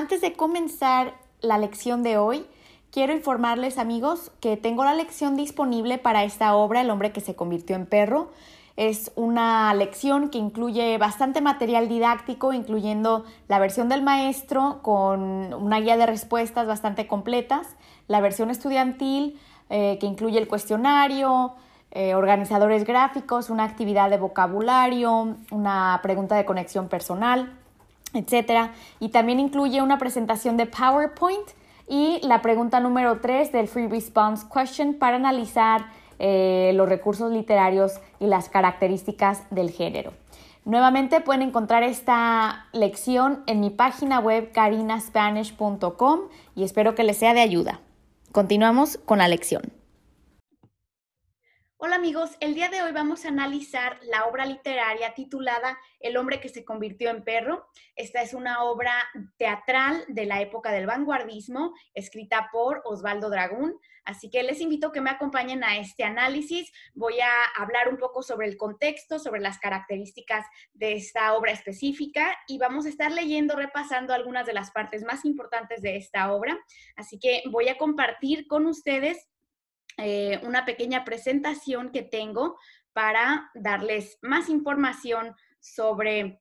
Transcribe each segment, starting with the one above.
Antes de comenzar la lección de hoy, quiero informarles amigos que tengo la lección disponible para esta obra, El hombre que se convirtió en perro. Es una lección que incluye bastante material didáctico, incluyendo la versión del maestro con una guía de respuestas bastante completas, la versión estudiantil eh, que incluye el cuestionario, eh, organizadores gráficos, una actividad de vocabulario, una pregunta de conexión personal, etc. Y también incluye una presentación de PowerPoint y la pregunta número 3 del Free Response Question para analizar eh, los recursos literarios y las características del género. Nuevamente pueden encontrar esta lección en mi página web carinaspanish.com y espero que les sea de ayuda. Continuamos con la lección. Hola amigos, el día de hoy vamos a analizar la obra literaria titulada El hombre que se convirtió en perro. Esta es una obra teatral de la época del vanguardismo, escrita por Osvaldo Dragún. Así que les invito a que me acompañen a este análisis. Voy a hablar un poco sobre el contexto, sobre las características de esta obra específica y vamos a estar leyendo, repasando algunas de las partes más importantes de esta obra. Así que voy a compartir con ustedes eh, una pequeña presentación que tengo para darles más información sobre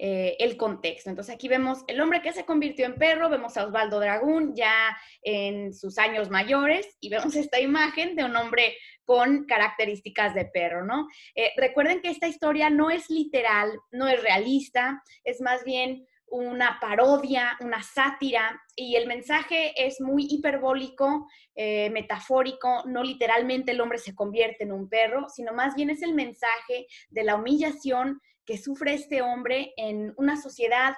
eh, el contexto. Entonces aquí vemos el hombre que se convirtió en perro, vemos a Osvaldo Dragún ya en sus años mayores y vemos esta imagen de un hombre con características de perro, ¿no? Eh, recuerden que esta historia no es literal, no es realista, es más bien una parodia, una sátira, y el mensaje es muy hiperbólico, eh, metafórico, no literalmente el hombre se convierte en un perro, sino más bien es el mensaje de la humillación que sufre este hombre en una sociedad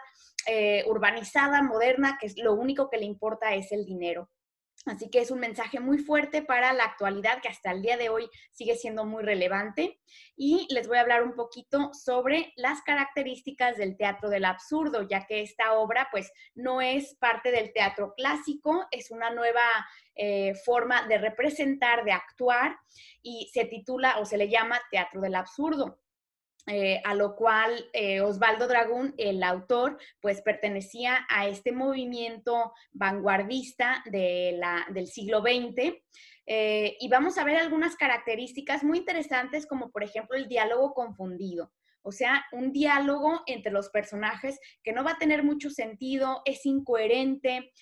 eh, urbanizada, moderna, que lo único que le importa es el dinero. Así que es un mensaje muy fuerte para la actualidad que hasta el día de hoy sigue siendo muy relevante. Y les voy a hablar un poquito sobre las características del teatro del absurdo, ya que esta obra pues no es parte del teatro clásico, es una nueva eh, forma de representar, de actuar y se titula o se le llama teatro del absurdo. Eh, a lo cual eh, Osvaldo Dragún, el autor, pues pertenecía a este movimiento vanguardista del siglo XX. Eh, y vamos a ver algunas características muy interesantes, como por ejemplo el diálogo confundido. O sea, un diálogo entre los personajes que no va a tener mucho sentido, es incoherente,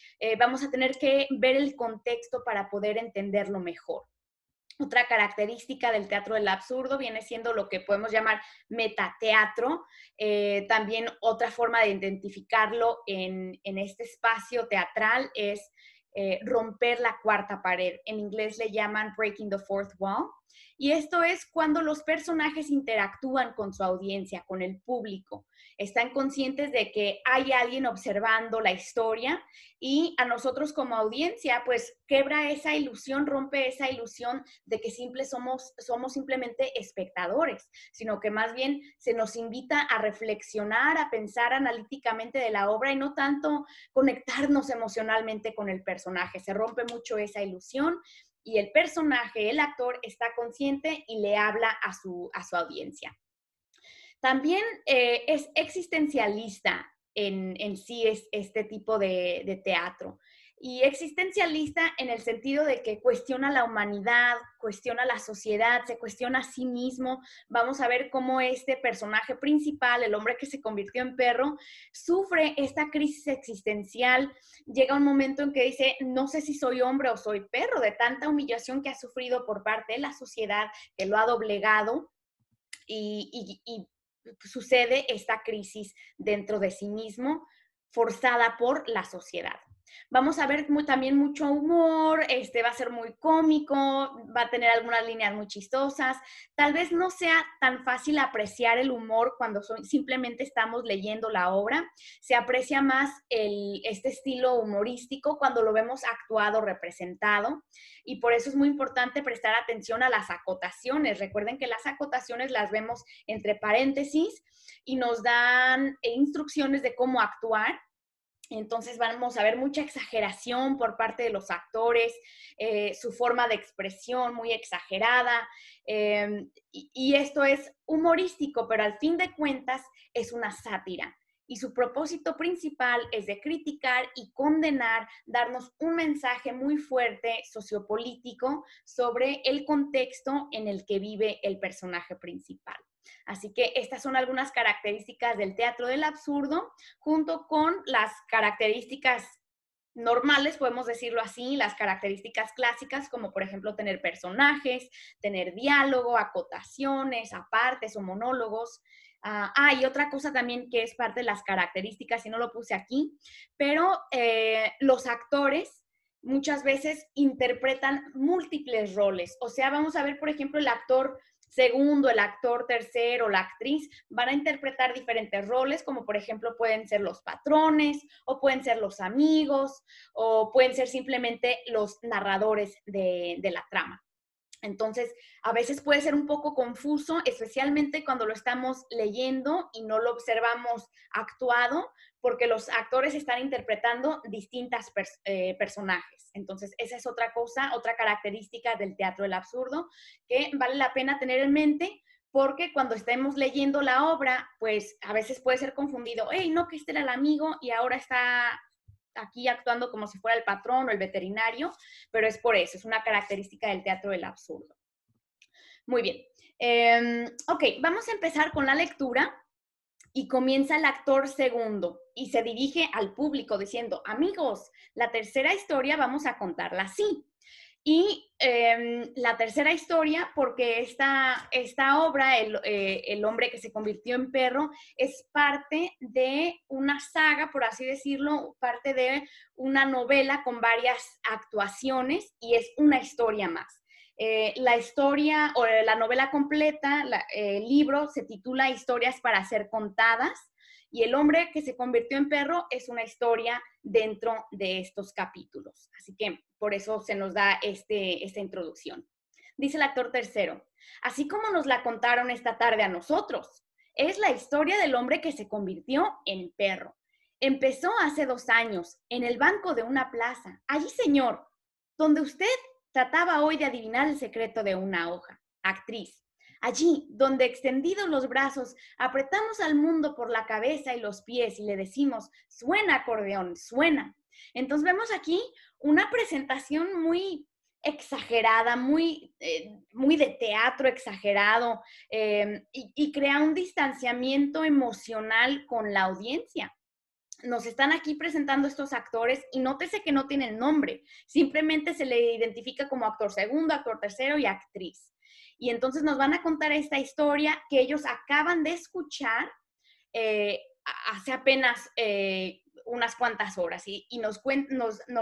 vamos a tener que ver el contexto para poder entenderlo mejor. Otra característica del teatro del absurdo viene siendo lo que podemos llamar metateatro. Eh, también otra forma de identificarlo en, este espacio teatral es eh, romper la cuarta pared. En inglés le llaman breaking the fourth wall. Y esto es cuando los personajes interactúan con su audiencia, con el público. Están conscientes de que hay alguien observando la historia y a nosotros como audiencia, pues quebra esa ilusión, rompe esa ilusión de que simple somos, somos simplemente espectadores, sino que más bien se nos invita a reflexionar, a pensar analíticamente de la obra y no tanto conectarnos emocionalmente con el personaje. Se rompe mucho esa ilusión y el personaje, el actor, está consciente y le habla a su, a su audiencia. También eh, es existencialista en, en, sí es este tipo de, de teatro y existencialista en el sentido de que cuestiona la humanidad, cuestiona la sociedad, se cuestiona a sí mismo. Vamos a ver cómo este personaje principal, el hombre que se convirtió en perro, sufre esta crisis existencial. Llega un momento en que dice, no sé si soy hombre o soy perro, de tanta humillación que ha sufrido por parte de la sociedad, que lo ha doblegado. Y, sucede esta crisis dentro de sí mismo, forzada por la sociedad. Vamos a ver también mucho humor, este va a ser muy cómico, va a tener algunas líneas muy chistosas. Tal vez no sea tan fácil apreciar el humor cuando simplemente estamos leyendo la obra. Se aprecia más este estilo humorístico cuando lo vemos actuado, representado. Y por eso es muy importante prestar atención a las acotaciones. Recuerden que las acotaciones las vemos entre paréntesis y nos dan instrucciones de cómo actuar entonces vamos a ver mucha exageración por parte de los actores, eh, su forma de expresión muy exagerada. Em, y, esto es humorístico, pero al fin de cuentas es una sátira. y su propósito principal es de criticar y condenar, darnos un mensaje muy fuerte sociopolítico sobre el contexto en el que vive el personaje principal. Así que estas son algunas características del teatro del absurdo, junto con las características normales, podemos decirlo así, las características clásicas, como por ejemplo tener personajes, tener diálogo, acotaciones, apartes o monólogos, Ah, y otra cosa también que es parte de las características, y no lo puse aquí, pero eh, los actores muchas veces interpretan múltiples roles. O sea, vamos a ver, por ejemplo, el actor segundo, el actor tercero, la actriz, van a interpretar diferentes roles, como por ejemplo pueden ser los patrones, o pueden ser los amigos, o pueden ser simplemente los narradores de la trama. Entonces, a veces puede ser un poco confuso, especialmente cuando lo estamos leyendo y no lo observamos actuado, porque los actores están interpretando distintas eh, personajes. Entonces, esa es otra cosa, otra característica del teatro del absurdo que vale la pena tener en mente porque cuando estemos leyendo la obra, pues a veces puede ser confundido, hey, no, que este era el amigo y ahora está aquí actuando como si fuera el patrón o el veterinario, pero es por eso, es una característica del teatro del absurdo. Muy bien. Em, ok, vamos a empezar con la lectura y comienza el actor segundo y se dirige al público diciendo, amigos, la tercera historia vamos a contarla así. Y em, la tercera historia, porque esta, esta obra, eh, el, hombre que se convirtió en perro, es parte de una saga, por así decirlo, parte de una novela con varias actuaciones y es una historia más. Eh, la historia o la novela completa, el libro se titula Historias para ser contadas y el hombre que se convirtió en perro es una historia dentro de estos capítulos. Así que por eso se nos da este, esta introducción. Dice el actor tercero, así como nos la contaron esta tarde a nosotros, es la historia del hombre que se convirtió en perro. Empezó hace dos años, en el banco de una plaza, allí señor, donde usted trataba hoy de adivinar el secreto de una hoja. Actriz, Allí, donde extendidos los brazos, apretamos al mundo por la cabeza y los pies y le decimos, suena acordeón, suena. Entonces vemos aquí una presentación muy exagerada, muy, eh, muy de teatro exagerado y, y crea un distanciamiento emocional con la audiencia nos están aquí presentando estos actores y nótese que no tienen nombre, simplemente se le identifica como actor segundo, actor tercero y actriz. Y entonces nos van a contar esta historia que ellos acaban de escuchar eh, hace apenas eh, unas cuantas horas y, nos,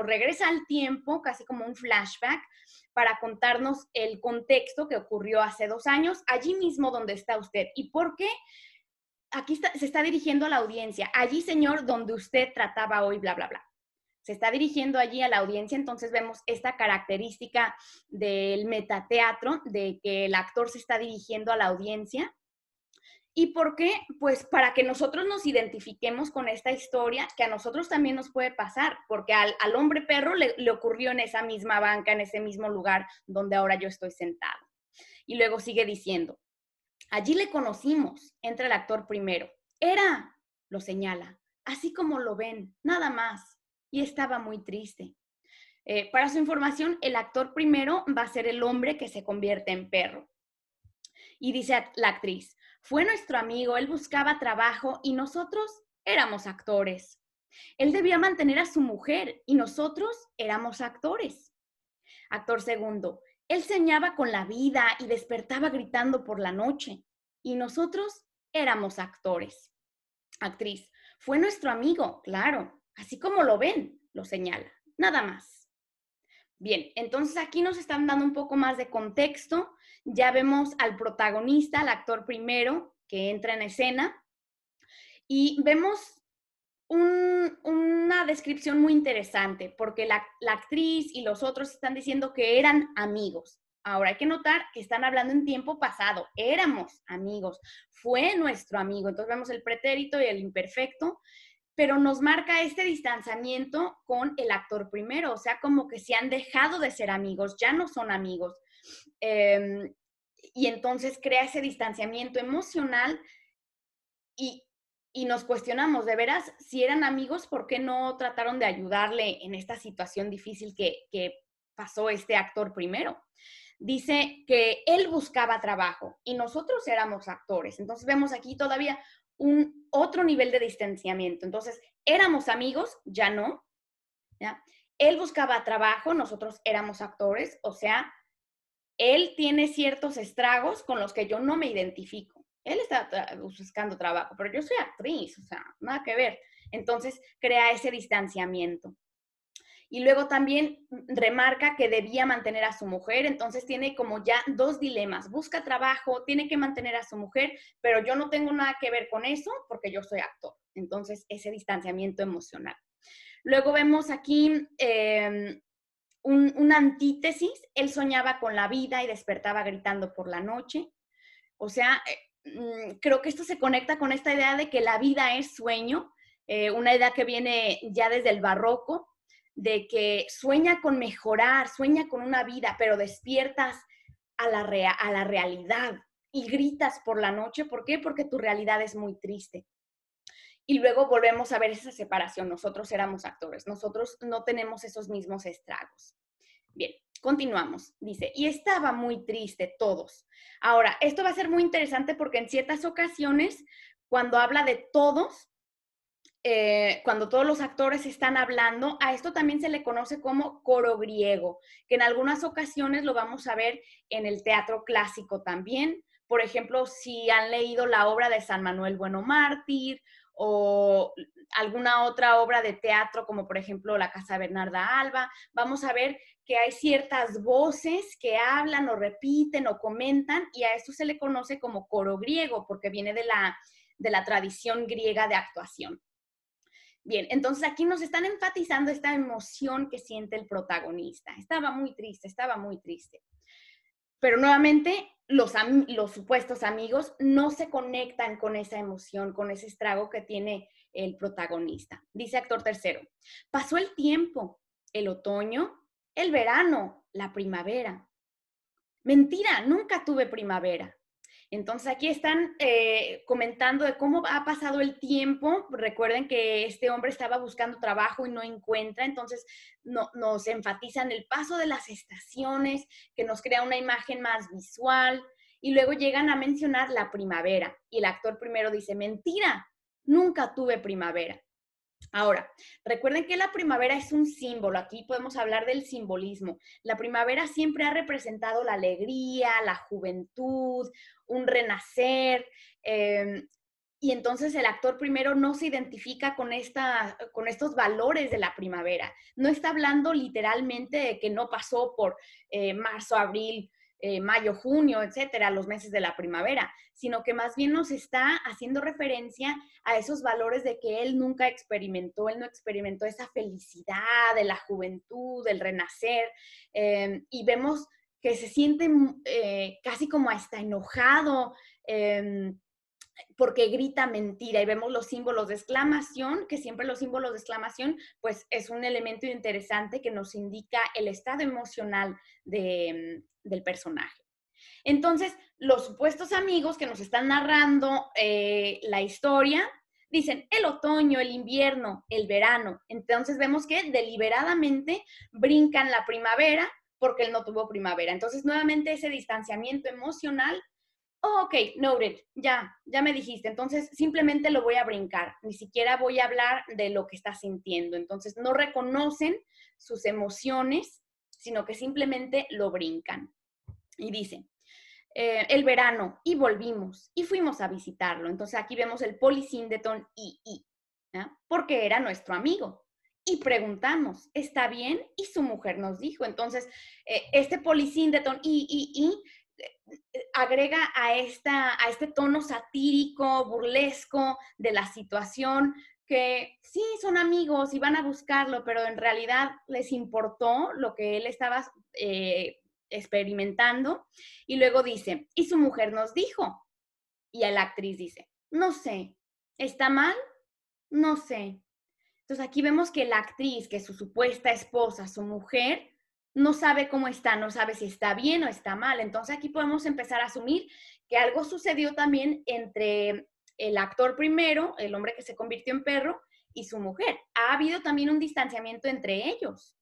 regresa al tiempo, casi como un flashback, para contarnos el contexto que ocurrió hace dos años, allí mismo donde está usted. ¿Y por qué? Aquí se está dirigiendo a la audiencia, allí, señor, donde usted trataba hoy, bla, bla, bla se está dirigiendo allí a la audiencia, entonces vemos esta característica del metateatro, de que el actor se está dirigiendo a la audiencia. ¿Y por qué? Pues para que nosotros nos identifiquemos con esta historia que a nosotros también nos puede pasar, porque al, hombre perro le, le ocurrió en esa misma banca, en ese mismo lugar donde ahora yo estoy sentado. Y luego sigue diciendo, allí le conocimos, entra el actor primero. Era, lo señala, así como lo ven, nada más y estaba muy triste. Eh, para su información, el actor primero va a ser el hombre que se convierte en perro. Y dice la actriz, fue nuestro amigo, él buscaba trabajo y nosotros éramos actores. Él debía mantener a su mujer y nosotros éramos actores. Actor segundo, él soñaba con la vida y despertaba gritando por la noche y nosotros éramos actores. Actriz, fue nuestro amigo, claro, Así como lo ven, lo señala. Nada más. Bien, entonces aquí nos están dando un poco más de contexto. Ya vemos al protagonista, al actor primero, que entra en escena. Y vemos una descripción muy interesante, porque la, actriz y los otros están diciendo que eran amigos. Ahora hay que notar que están hablando en tiempo pasado. Éramos amigos. Fue nuestro amigo. Entonces vemos el pretérito y el imperfecto pero nos marca este distanciamiento con el actor primero, o sea, como que se han dejado de ser amigos, ya no son amigos. Em, y entonces crea ese distanciamiento emocional y, y nos cuestionamos, de veras, si eran amigos, ¿por qué no trataron de ayudarle en esta situación difícil que, que pasó este actor primero? Dice que él buscaba trabajo y nosotros éramos actores. Entonces vemos aquí todavía un otro nivel de distanciamiento. Entonces, éramos amigos, ya no. ¿ya? Él buscaba trabajo, nosotros éramos actores, o sea, él tiene ciertos estragos con los que yo no me identifico él está buscando trabajo, pero yo soy actriz, o sea, nada que ver. Entonces crea ese distanciamiento. Y luego también remarca que debía mantener a su mujer, entonces tiene como ya dos dilemas. Busca trabajo, tiene que mantener a su mujer, pero yo no tengo nada que ver con eso porque yo soy actor. Entonces, ese distanciamiento emocional. Luego vemos aquí em, una antítesis. Él soñaba con la vida y despertaba gritando por la noche. O sea, creo que esto se conecta con esta idea de que la vida es sueño, eh, una idea que viene ya desde el barroco, de que sueña con mejorar, sueña con una vida, pero despiertas a la, a la realidad y gritas por la noche. ¿Por qué? Porque tu realidad es muy triste. Y luego volvemos a ver esa separación. Nosotros éramos actores, nosotros no tenemos esos mismos estragos. Bien, Continuamos, dice, y estaba muy triste todos. Ahora, esto va a ser muy interesante porque en ciertas ocasiones, cuando habla de todos, eh, cuando todos los actores están hablando, a esto también se le conoce como coro griego, que en algunas ocasiones lo vamos a ver en el teatro clásico también. Por ejemplo, si han leído la obra de San Manuel Bueno Mártir o alguna otra obra de teatro, como por ejemplo La Casa Bernarda Alba, vamos a ver que hay ciertas voces que hablan o repiten o comentan y a esto se le conoce como coro griego porque viene de la, de la tradición griega de actuación. Bien, entonces aquí nos están enfatizando esta emoción que siente el protagonista. Estaba muy triste, estaba muy triste. Pero nuevamente, los, supuestos amigos no se conectan con esa emoción, con ese estrago que tiene el protagonista. Dice actor tercero, pasó el tiempo, el otoño, el verano, la primavera. Mentira, nunca tuve primavera. Entonces aquí están eh, comentando de cómo ha pasado el tiempo. Recuerden que este hombre estaba buscando trabajo y no encuentra, entonces no, nos enfatizan el paso de las estaciones, que nos crea una imagen más visual. Y luego llegan a mencionar la primavera. Y el actor primero dice, mentira, nunca tuve primavera. Ahora, recuerden que la primavera es un símbolo, aquí podemos hablar del simbolismo. La primavera siempre ha representado la alegría, la juventud, un renacer, em, y entonces el actor primero no se identifica con, esta, con estos valores de la primavera. No está hablando literalmente de que no pasó por eh, marzo, abril, eh, mayo, junio, etcétera, los meses de la primavera, sino que más bien nos está haciendo referencia a esos valores de que él nunca experimentó, él no experimentó esa felicidad de la juventud, del renacer, em, y vemos que se siente eh, casi como hasta enojado. Porque grita mentira y vemos los símbolos de exclamación, que siempre los símbolos de exclamación, pues es un elemento interesante que nos indica el estado emocional de, del personaje. Entonces, los supuestos amigos que nos están narrando eh, la historia dicen el otoño, el invierno, el verano. Entonces vemos que deliberadamente brincan la primavera porque él no tuvo primavera. Entonces, nuevamente ese distanciamiento emocional oh, ok, noted, ya, ya me dijiste. Entonces, simplemente lo voy a brincar. Ni siquiera voy a hablar de lo que está sintiendo. Entonces, no reconocen sus emociones, sino que simplemente lo brincan. Y dicen, eh, el verano, y volvimos, y fuimos a visitarlo. Entonces, aquí vemos el polisíndeton y, y, porque era nuestro amigo. Y preguntamos, ¿está bien? Y su mujer nos dijo. Entonces, eh, este polisíndeton y, y, y agrega a, esta, a este tono satírico, burlesco de la situación, que sí, son amigos y van a buscarlo, pero en realidad les importó lo que él estaba eh, experimentando. Y luego dice, y su mujer nos dijo, y la actriz dice, no sé, ¿está mal? No sé. Entonces aquí vemos que la actriz, que es su supuesta esposa, su mujer, no sabe cómo está, no sabe si está bien o está mal. Entonces aquí podemos empezar a asumir que algo sucedió también entre el actor primero, el hombre que se convirtió en perro, y su mujer. Ha habido también un distanciamiento entre ellos.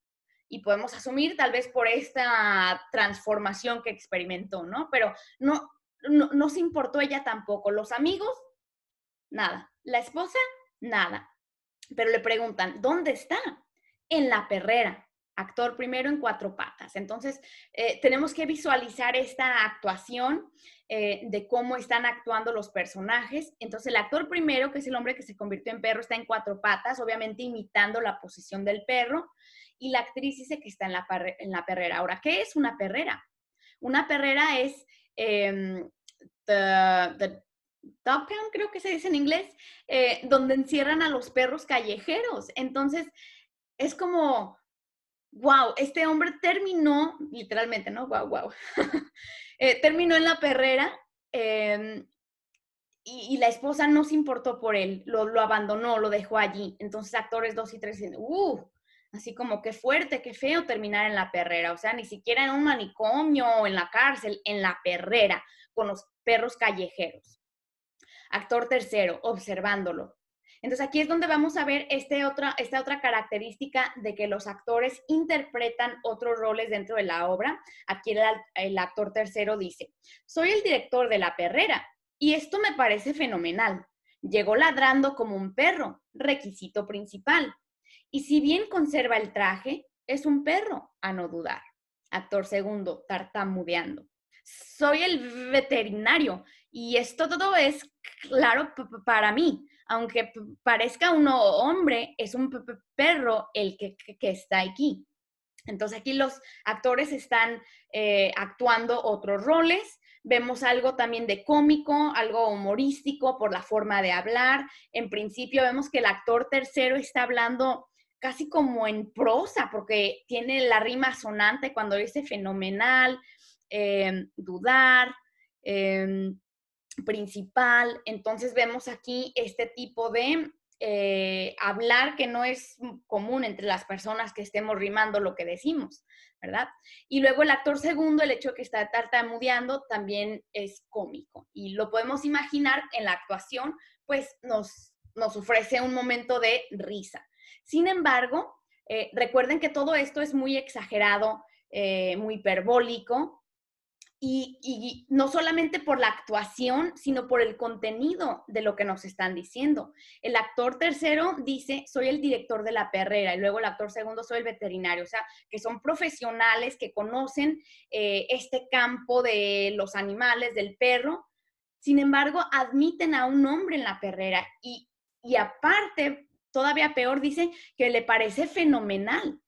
Y podemos asumir tal vez por esta transformación que experimentó, ¿no? Pero no, no, no se importó ella tampoco. Los amigos, nada. La esposa, nada. Pero le preguntan, ¿dónde está? En la perrera actor primero en cuatro patas. Entonces, eh, tenemos que visualizar esta actuación eh, de cómo están actuando los personajes. Entonces, el actor primero, que es el hombre que se convirtió en perro, está en cuatro patas, obviamente imitando la posición del perro. Y la actriz dice que está en la, perrera. Ahora, ¿qué es una perrera? Una perrera es em, the, Dog Pound, creo que se dice en inglés, eh, donde encierran a los perros callejeros. Entonces, es como wow, este hombre terminó, literalmente, ¿no? Wow, wow. Eh, terminó en la perrera em, y, la esposa no se importó por él, lo, abandonó, lo dejó allí. Entonces, actores dos y tres dicen, uh, así como qué fuerte, qué feo terminar en la perrera. O sea, ni siquiera en un manicomio o en la cárcel, en la perrera, con los perros callejeros. Actor tercero, observándolo. Entonces aquí es donde vamos a ver este esta otra característica de que los actores interpretan otros roles dentro de la obra. Aquí el, el actor tercero dice, soy el director de La Perrera y esto me parece fenomenal. Llegó ladrando como un perro, requisito principal. Y si bien conserva el traje, es un perro, a no dudar. Actor segundo, tartamudeando. Soy el veterinario y esto todo es claro para mí aunque parezca un hombre, es un perro el que, está aquí. Entonces aquí los actores están eh, actuando otros roles. Vemos algo también de cómico, algo humorístico por la forma de hablar. En principio vemos que el actor tercero está hablando casi como en prosa, porque tiene la rima sonante cuando dice fenomenal, eh, dudar, eh, principal. Entonces vemos aquí este tipo de eh, hablar que no es común entre las personas que estemos rimando lo que decimos, ¿verdad? Y luego el actor segundo, el hecho de que está tartamudeando, también es cómico. Y lo podemos imaginar en la actuación, pues nos, nos ofrece un momento de risa. Sin embargo, eh, recuerden que todo esto es muy exagerado, eh, muy hiperbólico, y, no solamente por la actuación, sino por el contenido de lo que nos están diciendo. El actor tercero dice, soy el director de la perrera, y luego el actor segundo, soy el veterinario, o sea, que son profesionales que conocen eh, este campo de los animales, del perro, sin embargo, admiten a un hombre en la perrera y, y aparte, todavía peor, dice que le parece fenomenal.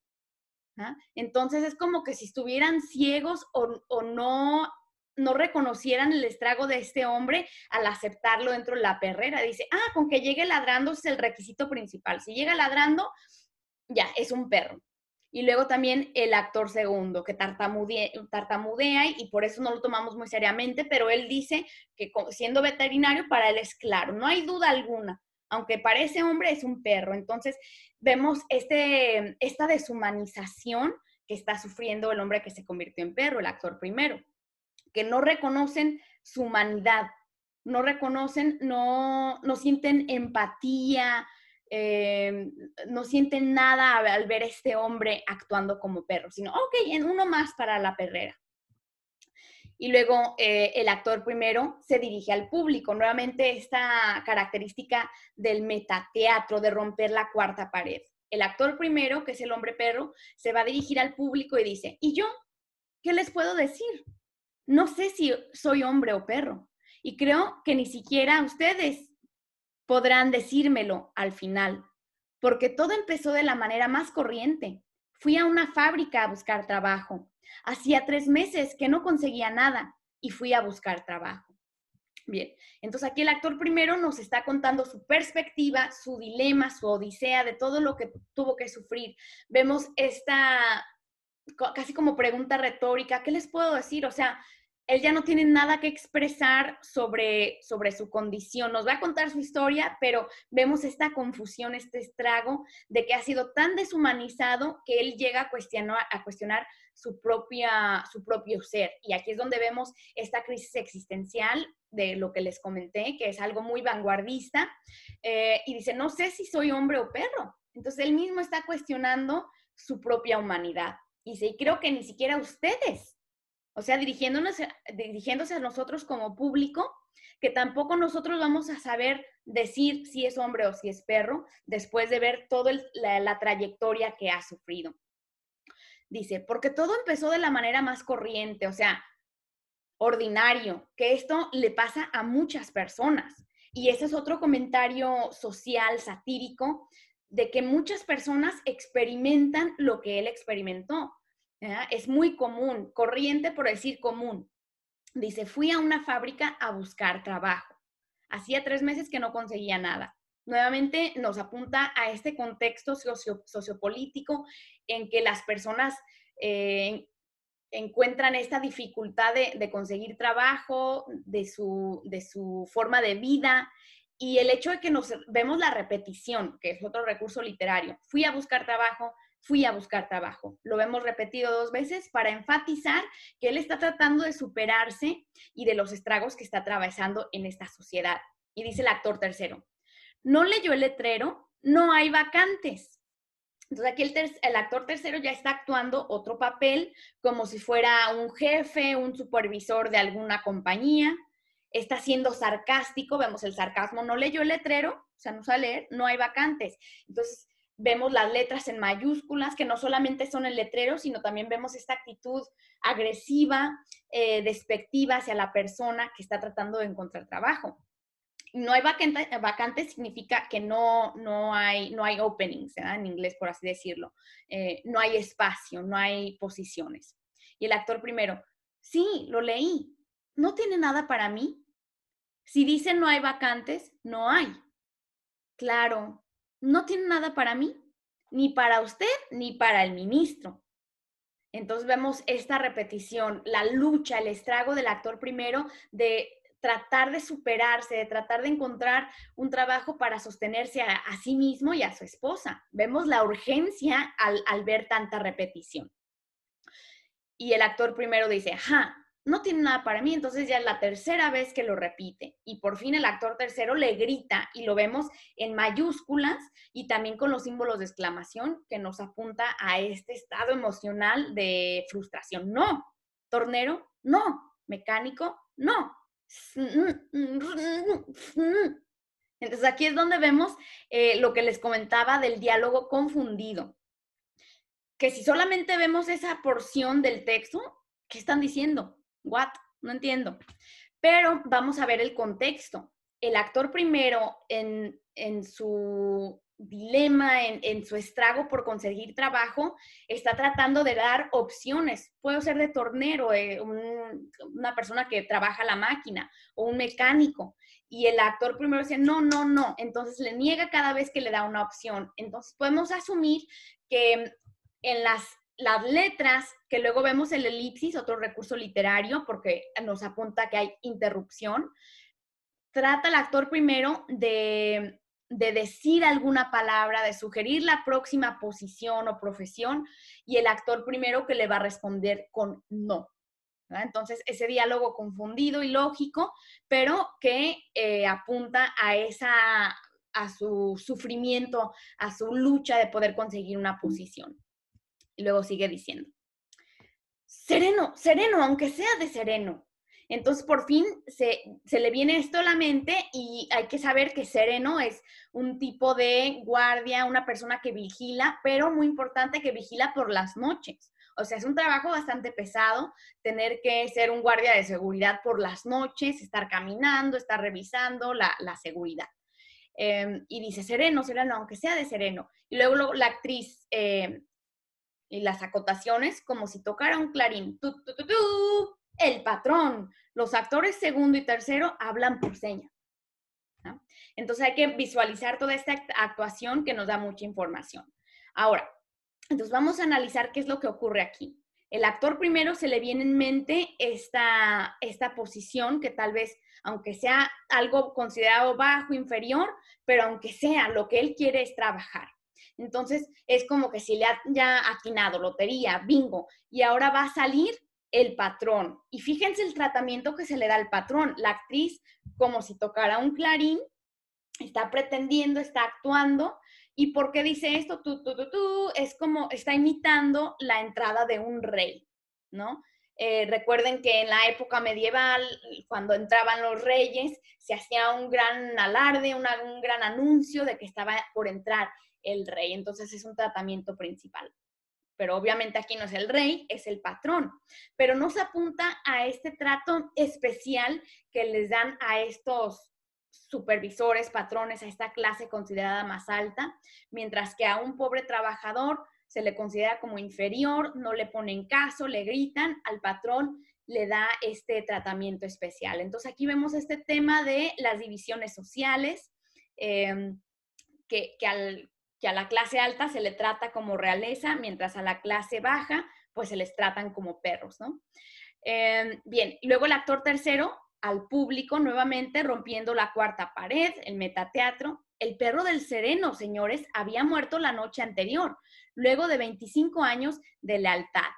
Entonces es como que si estuvieran ciegos o, no, no reconocieran el estrago de este hombre al aceptarlo dentro de la perrera. Dice, ah, con que llegue ladrando es el requisito principal. Si llega ladrando, ya, es un perro. Y luego también el actor segundo, que tartamudea, tartamudea y por eso no lo tomamos muy seriamente, pero él dice que siendo veterinario para él es claro, no hay duda alguna aunque parece hombre, es un perro. Entonces, vemos este, esta deshumanización que está sufriendo el hombre que se convirtió en perro, el actor primero, que no reconocen su humanidad, no reconocen, no, no sienten empatía, eh, no sienten nada al ver este hombre actuando como perro, sino, ok, en uno más para la perrera y luego eh, el actor primero se dirige al público. Nuevamente esta característica del metateatro, de romper la cuarta pared. El actor primero, que es el hombre perro, se va a dirigir al público y dice, ¿y yo? ¿Qué les puedo decir? No sé si soy hombre o perro. Y creo que ni siquiera ustedes podrán decírmelo al final, porque todo empezó de la manera más corriente. Fui a una fábrica a buscar trabajo. Hacía tres meses que no conseguía nada y fui a buscar trabajo. Bien, entonces aquí el actor primero nos está contando su perspectiva, su dilema, su odisea de todo lo que tuvo que sufrir. Vemos esta casi como pregunta retórica, ¿qué les puedo decir? O sea, él ya no tiene nada que expresar sobre, sobre su condición. Nos va a contar su historia, pero vemos esta confusión, este estrago de que ha sido tan deshumanizado que él llega a cuestionar, a cuestionar su, propia, su propio ser. Y aquí es donde vemos esta crisis existencial de lo que les comenté, que es algo muy vanguardista. Eh, y dice, no sé si soy hombre o perro. Entonces él mismo está cuestionando su propia humanidad. Y dice, creo que ni siquiera ustedes o sea, dirigiéndonos, dirigiéndose a nosotros como público, que tampoco nosotros vamos a saber decir si es hombre o si es perro después de ver toda la, la trayectoria que ha sufrido. Dice, porque todo empezó de la manera más corriente, o sea, ordinario, que esto le pasa a muchas personas. Y ese es otro comentario social, satírico, de que muchas personas experimentan lo que él experimentó. Es muy común, corriente por decir común. Dice, fui a una fábrica a buscar trabajo. Hacía tres meses que no conseguía nada. Nuevamente nos apunta a este contexto sociopolítico en que las personas eh, encuentran esta dificultad de, conseguir trabajo, de su forma de vida y el hecho de que nos vemos la repetición, que es otro recurso literario. Fui a buscar trabajo, fui a buscar trabajo. Lo hemos repetido dos veces para enfatizar que él está tratando de superarse y de los estragos que está atravesando en esta sociedad. Y dice el actor tercero, no leyó el letrero, no hay vacantes. Entonces aquí el, el, actor tercero ya está actuando otro papel, como si fuera un jefe, un supervisor de alguna compañía. Está siendo sarcástico, vemos el sarcasmo, no leyó el letrero, o sea, no sabe leer, no hay vacantes. Entonces, vemos las letras en mayúsculas, que no solamente son el letrero, sino también vemos esta actitud agresiva, eh, despectiva hacia la persona que está tratando de encontrar trabajo. No hay vacante, vacante significa que no, no, hay, no hay openings, en inglés por así decirlo. Eh, no hay espacio, no hay posiciones. Y el actor primero, sí, lo leí. ¿No tiene nada para mí? Si dicen no hay vacantes, no hay. Claro, no tiene nada para mí, ni para usted, ni para el ministro. Entonces vemos esta repetición, la lucha, el estrago del actor primero de tratar de superarse, de tratar de encontrar un trabajo para sostenerse a, sí mismo y a su esposa. Vemos la urgencia al, al ver tanta repetición. Y el actor primero dice, ajá, no tiene nada para mí, entonces ya es la tercera vez que lo repite. Y por fin el actor tercero le grita y lo vemos en mayúsculas y también con los símbolos de exclamación que nos apunta a este estado emocional de frustración. No, tornero, no, mecánico, no. Entonces aquí es donde vemos eh, lo que les comentaba del diálogo confundido. Que si solamente vemos esa porción del texto, ¿qué están diciendo? ¿What? No entiendo. Pero vamos a ver el contexto. El actor primero en, su dilema, en, su estrago por conseguir trabajo, está tratando de dar opciones. Puedo ser de tornero, eh, una persona que trabaja la máquina o un mecánico. Y el actor primero dice, no, no, no. Entonces le niega cada vez que le da una opción. Entonces podemos asumir que en las las letras, que luego vemos el elipsis, otro recurso literario, porque nos apunta que hay interrupción, trata el actor primero de, decir alguna palabra, de sugerir la próxima posición o profesión, y el actor primero que le va a responder con no. Entonces, ese diálogo confundido y lógico, pero que eh, apunta a esa a su sufrimiento, a su lucha de poder conseguir una posición. Y luego sigue diciendo, sereno, sereno, aunque sea de sereno. Entonces, por fin se, le viene esto a la mente y hay que saber que sereno es un tipo de guardia, una persona que vigila, pero muy importante que vigila por las noches. O sea, es un trabajo bastante pesado tener que ser un guardia de seguridad por las noches, estar caminando, estar revisando la, seguridad. Em, y dice sereno, sereno, aunque sea de sereno. Y luego, la actriz eh, y las acotaciones como si tocara un clarín. el patrón. Los actores segundo y tercero hablan por señas. Entonces hay que visualizar toda esta actuación que nos da mucha información. Ahora, entonces vamos a analizar qué es lo que ocurre aquí. el actor primero se le viene en mente esta, esta posición que tal vez, aunque sea algo considerado bajo, inferior, pero aunque sea, lo que él quiere es trabajar. Entonces, es como que si le ha ya atinado lotería, bingo, y ahora va a salir el patrón. Y fíjense el tratamiento que se le da al patrón. La actriz, como si tocara un clarín, está pretendiendo, está actuando. ¿Y por qué dice esto? Tú, tú, tú, tú, es como está imitando la entrada de un rey, ¿no? Eh, recuerden que en la época medieval, cuando entraban los reyes, se hacía un gran alarde, un gran anuncio de que estaba por entrar el rey. Entonces es un tratamiento principal. Pero obviamente aquí no es el rey, es el patrón. Pero no se apunta a este trato especial que les dan a estos supervisores, patrones, a esta clase considerada más alta, mientras que a un pobre trabajador se le considera como inferior, no le ponen caso, le gritan, al patrón le da este tratamiento especial. Entonces aquí vemos este tema de las divisiones sociales, em, que, a la clase alta se le trata como realeza, mientras a la clase baja pues se les tratan como perros, ¿no? Em, bien, luego el actor tercero al público nuevamente rompiendo la cuarta pared, el metateatro. El perro del sereno, señores, había muerto la noche anterior, luego de 25 años de lealtad.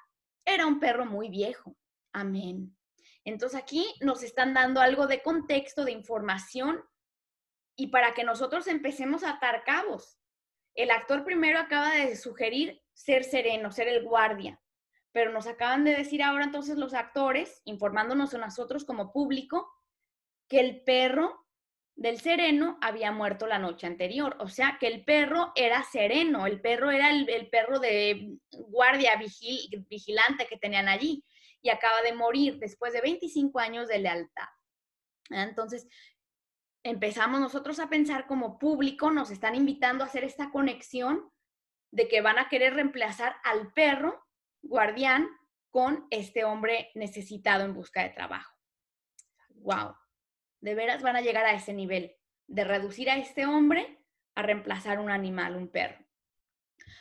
Era un perro muy viejo. Amén. Entonces aquí nos están dando algo de contexto, de información, y para que nosotros empecemos a atar cabos. El actor primero acaba de sugerir ser sereno, ser el guardia pero nos acaban de decir ahora entonces los actores, informándonos a nosotros como público, que el perro del sereno había muerto la noche anterior. O sea, que el perro era sereno, el perro era el, perro de guardia vigilante que tenían allí y acaba de morir después de 25 años de lealtad. Entonces, empezamos nosotros a pensar como público, nos están invitando a hacer esta conexión de que van a querer reemplazar al perro guardián con este hombre necesitado en busca de trabajo. ¡Wow! De veras van a llegar a ese nivel de reducir a este hombre a reemplazar un animal, un perro.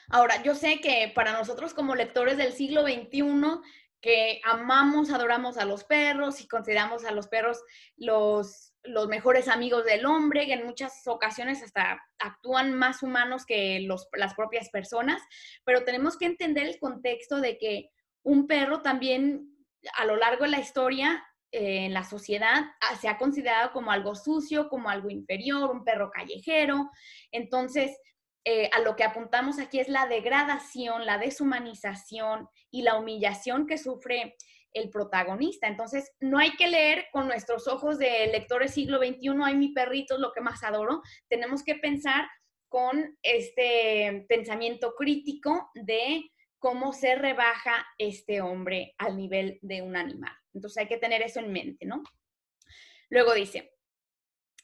Ahora, yo sé que para nosotros como lectores del siglo XXI, que amamos, adoramos a los perros y consideramos a los perros los, los mejores amigos del hombre, que en muchas ocasiones hasta actúan más humanos que las propias personas, pero tenemos que entender el contexto de que un perro también a lo largo de la historia eh, en la sociedad ah, se ha considerado como algo sucio, como algo inferior, un perro callejero. Entonces, eh, a lo que apuntamos aquí es la degradación, la deshumanización y la humillación que sufre el protagonista. Entonces, no hay que leer con nuestros ojos de lectores siglo XXI, ay, mi perrito es lo que más adoro. Tenemos que pensar con este pensamiento crítico de cómo se rebaja este hombre al nivel de un animal. Entonces, hay que tener eso en mente, ¿no? Luego dice,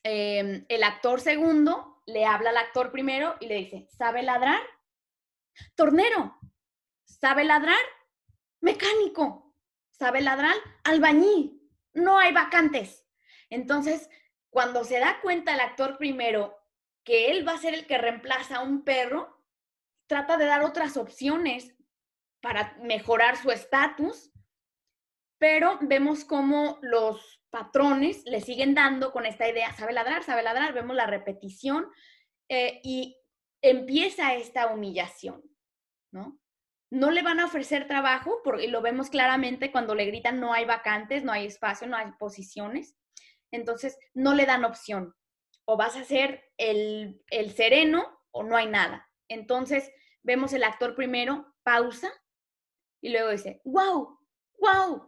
em, el actor segundo le habla al actor primero y le dice, ¿sabe ladrar? Tornero, ¿sabe ladrar? Mecánico, sabe ladrar, albañil, no hay vacantes. Entonces, cuando se da cuenta el actor primero que él va a ser el que reemplaza a un perro, trata de dar otras opciones para mejorar su estatus, pero vemos cómo los patrones le siguen dando con esta idea, sabe ladrar, sabe ladrar, vemos la repetición eh, y empieza esta humillación, ¿no? No le van a ofrecer trabajo, porque lo vemos claramente cuando le gritan no hay vacantes, no hay espacio, no hay posiciones. Entonces, no le dan opción. O vas a ser el, el sereno o no hay nada. Entonces, vemos el actor primero, pausa, y luego dice, wow, wow.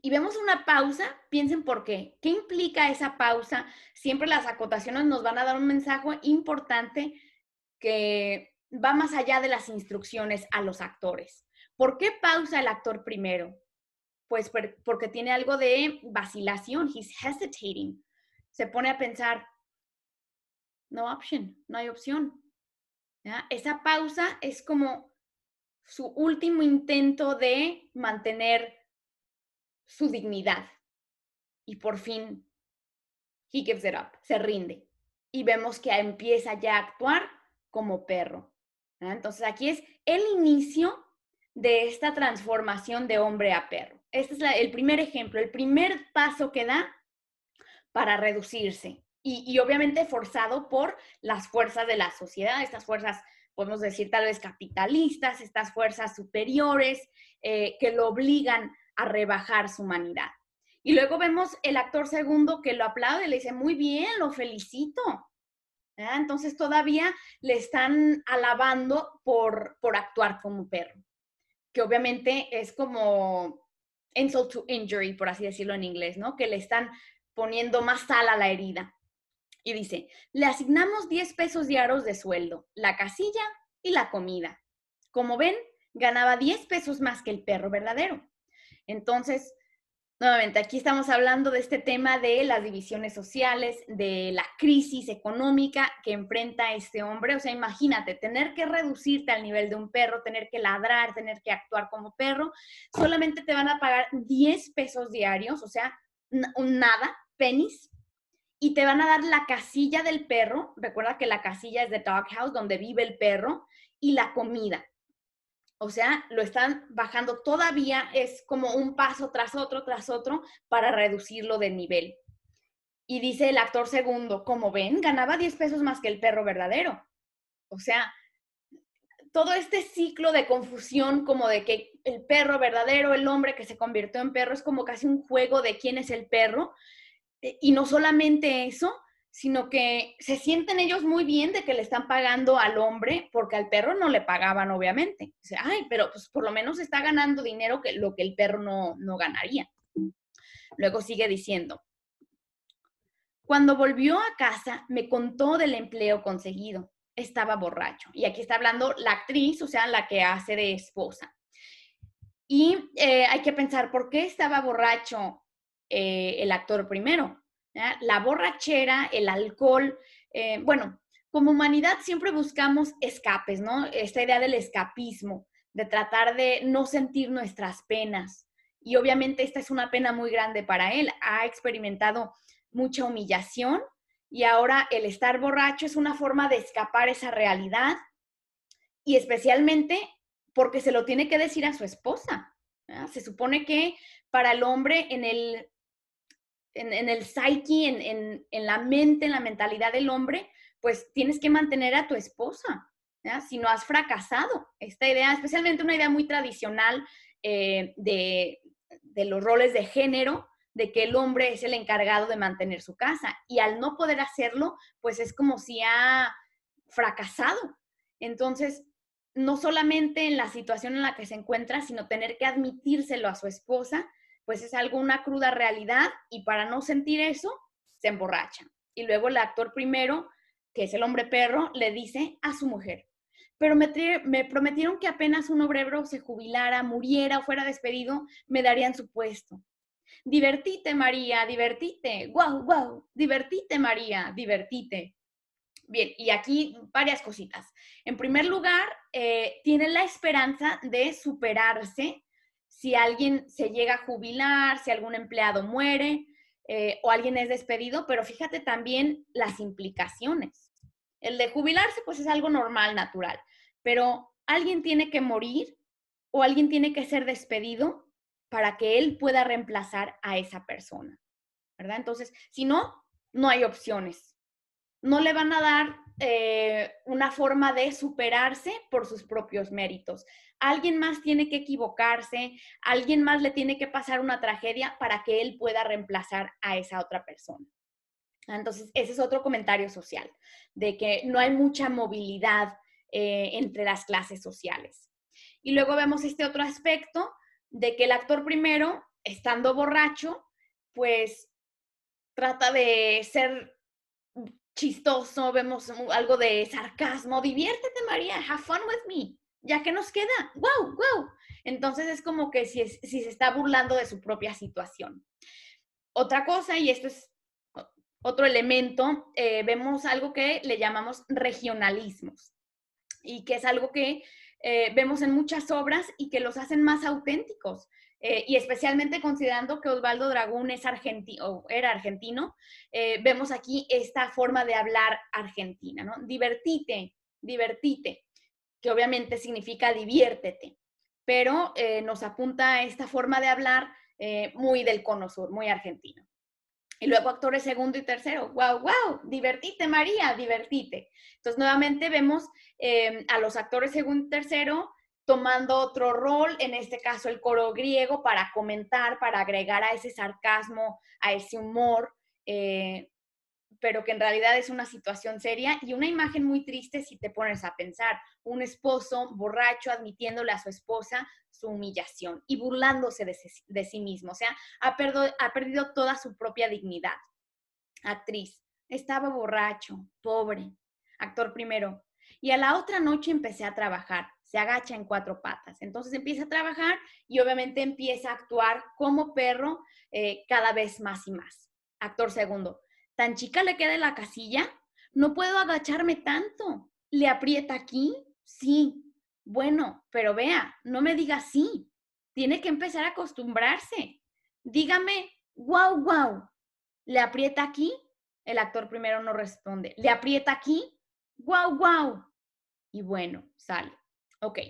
Y vemos una pausa, piensen por qué. ¿Qué implica esa pausa? Siempre las acotaciones nos van a dar un mensaje importante que va más allá de las instrucciones a los actores. ¿Por qué pausa el actor primero? Pues porque tiene algo de vacilación, he's hesitating. Se pone a pensar, no option, no hay opción. Esa pausa es como su último intento de mantener su dignidad. Y por fin, he gives it up, se rinde. Y vemos que empieza ya a actuar como perro. Entonces aquí es el inicio de esta transformación de hombre a perro. Este es el primer ejemplo, el primer paso que da para reducirse. Y, obviamente forzado por las fuerzas de la sociedad, estas fuerzas, podemos decir tal vez capitalistas, estas fuerzas superiores eh, que lo obligan a rebajar su humanidad. Y luego vemos el actor segundo que lo aplaude, le dice, muy bien, lo felicito. Entonces todavía le están alabando por, por actuar como perro, que obviamente es como insult to injury, por así decirlo en inglés, ¿no? Que le están poniendo más sal a la herida. Y dice, le asignamos 10 pesos diarios de sueldo, la casilla y la comida. Como ven, ganaba 10 pesos más que el perro verdadero. Entonces, nuevamente, aquí estamos hablando de este tema de las divisiones sociales, de la crisis económica que enfrenta este hombre. O sea, imagínate, tener que reducirte al nivel de un perro, tener que ladrar, tener que actuar como perro, solamente te van a pagar 10 pesos diarios, o sea, nada, pennies, y te van a dar la casilla del perro. Recuerda que la casilla es de doghouse, donde vive el perro, y la comida. O sea, lo están bajando todavía, es como un paso tras otro, tras otro, para reducirlo de nivel. Y dice el actor segundo, como ven, ganaba 10 pesos más que el perro verdadero. O sea, todo este ciclo de confusión como de que el perro verdadero, el hombre que se convirtió en perro, es como casi un juego de quién es el perro. Eh, y no solamente eso, sino que se sienten ellos muy bien de que le están pagando al hombre, porque al perro no le pagaban, obviamente. Dice, ay, pero pues por lo menos está ganando dinero que lo que el perro no, no ganaría. Luego sigue diciendo, cuando volvió a casa, me contó del empleo conseguido. Estaba borracho. Y aquí está hablando la actriz, o sea, la que hace de esposa. Y eh, hay que pensar, ¿por qué estaba borracho eh, el actor primero? La borrachera, el alcohol, eh, bueno, como humanidad siempre buscamos escapes, ¿no? Esta idea del escapismo, de tratar de no sentir nuestras penas. Y obviamente esta es una pena muy grande para él. Ha experimentado mucha humillación y ahora el estar borracho es una forma de escapar esa realidad y especialmente porque se lo tiene que decir a su esposa. Se supone que para el hombre en el en, el psyche, en, la mente, en la mentalidad del hombre, pues tienes que mantener a tu esposa, si no has fracasado. Esta idea, especialmente una idea muy tradicional eh, de, de los roles de género, de que el hombre es el encargado de mantener su casa y al no poder hacerlo, pues es como si ha fracasado. Entonces, no solamente en la situación en la que se encuentra, sino tener que admitírselo a su esposa pues es algo, una cruda realidad y para no sentir eso, se emborracha. Y luego el actor primero, que es el hombre perro, le dice a su mujer, pero me, me prometieron que apenas un obrero se jubilara, muriera o fuera despedido, me darían su puesto. Divertite, María, divertite. Guau, guau, divertite, María, divertite. Bien, y aquí varias cositas. En primer lugar, eh, tiene la esperanza de superarse si alguien se llega a jubilar, si algún empleado muere eh, o alguien es despedido, pero fíjate también las implicaciones. El de jubilarse pues es algo normal, natural, pero alguien tiene que morir o alguien tiene que ser despedido para que él pueda reemplazar a esa persona, ¿verdad? Entonces, si no, no hay opciones. No le van a dar eh, una forma de superarse por sus propios méritos alguien más tiene que equivocarse, alguien más le tiene que pasar una tragedia para que él pueda reemplazar a esa otra persona. Entonces, ese es otro comentario social, de que no hay mucha movilidad eh, entre las clases sociales. Y luego vemos este otro aspecto de que el actor primero, estando borracho, pues trata de ser chistoso, vemos algo de sarcasmo, diviértete María, have fun with me ya que nos queda, wow, wow. Entonces es como que si, se está burlando de su propia situación. Otra cosa, y esto es otro elemento, eh, vemos algo que le llamamos regionalismos y que es algo que eh, vemos en muchas obras y que los hacen más auténticos. Eh, y especialmente considerando que Osvaldo Dragón es argentino, era argentino, vemos aquí esta forma de hablar argentina, ¿no? Divertite, divertite que obviamente significa diviértete. pero eh, nos apunta esta forma de hablar eh, muy del cono sur, muy argentino. Y luego actores segundo y tercero. ¡Wow, wow! Divertite, María, divertite. Entonces, nuevamente vemos em, a los actores segundo y tercero tomando otro rol, en este caso el coro griego, para comentar, para agregar a ese sarcasmo, a ese humor, eh, pero que en realidad es una situación seria y una imagen muy triste si te pones a pensar. Un esposo borracho admitiéndole a su esposa su humillación y burlándose de, sí mismo. O sea, ha, ha perdido toda su propia dignidad. Actriz, estaba borracho, pobre. Actor primero. Y a la otra noche empecé a trabajar. Se agacha en cuatro patas. Entonces empieza a trabajar y obviamente empieza a actuar como perro eh, cada vez más y más. Actor segundo ¿Tan chica le queda la casilla? No puedo agacharme tanto. ¿Le aprieta aquí? Sí. Bueno, pero vea, no me diga sí. Tiene que empezar a acostumbrarse. Dígame, wow, wow. ¿Le aprieta aquí? El actor primero no responde. ¿Le aprieta aquí? Wow, wow. Y bueno, sale. Ok.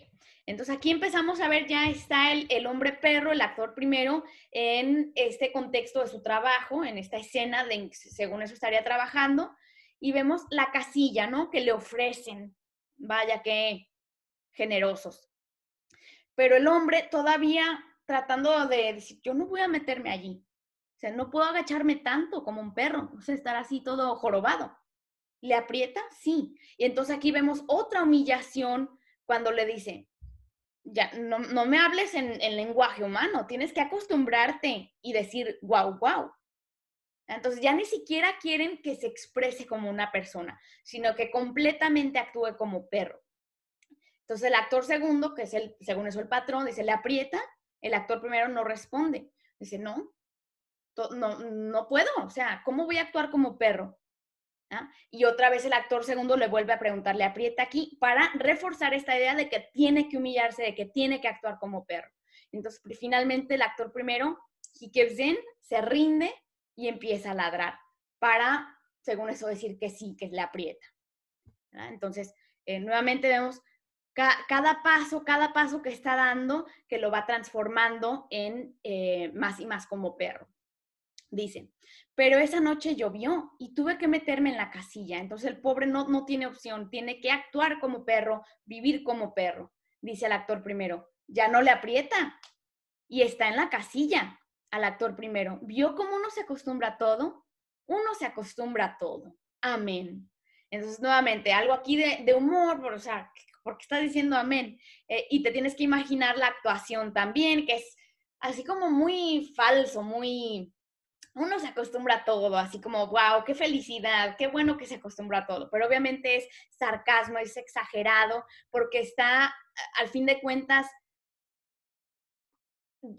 Entonces aquí empezamos a ver, ya está el, hombre perro, el actor primero, en este contexto de su trabajo, en esta escena, de, según eso estaría trabajando, y vemos la casilla, ¿no? Que le ofrecen. Vaya que generosos. Pero el hombre todavía tratando de decir, yo no voy a meterme allí. O sea, no puedo agacharme tanto como un perro, o sea, estar así todo jorobado. ¿Le aprieta? Sí. Y entonces aquí vemos otra humillación cuando le dice, ya, no, me hables en, lenguaje humano, tienes que acostumbrarte y decir, wow, wow. Entonces ya ni siquiera quieren que se exprese como una persona, sino que completamente actúe como perro. Entonces el actor segundo, que es el, según eso el patrón, dice, le aprieta, el actor primero no responde. Dice, no, no, no puedo, o sea, ¿cómo voy a actuar como perro? Y otra vez el actor segundo le vuelve a preguntar, le aprieta aquí para reforzar esta idea de que tiene que humillarse, de que tiene que actuar como perro. Entonces, finalmente el actor primero, he se rinde y empieza a ladrar para, según eso, decir que sí, que le aprieta. Entonces, eh, nuevamente vemos cada paso, cada paso que está dando, que lo va transformando en eh, más y más como perro. Dice, pero esa noche llovió y tuve que meterme en la casilla. Entonces el pobre no, no tiene opción, tiene que actuar como perro, vivir como perro. Dice el actor primero, ya no le aprieta y está en la casilla. Al actor primero, ¿vio cómo uno se acostumbra a todo? Uno se acostumbra a todo. Amén. Entonces, nuevamente, algo aquí de, humor, o sea, porque está diciendo amén. Eh, y te tienes que imaginar la actuación también, que es así como muy falso, muy, uno se acostumbra a todo, así como, wow, qué felicidad, qué bueno que se acostumbra a todo, pero obviamente es sarcasmo, es exagerado, porque está, al fin de cuentas,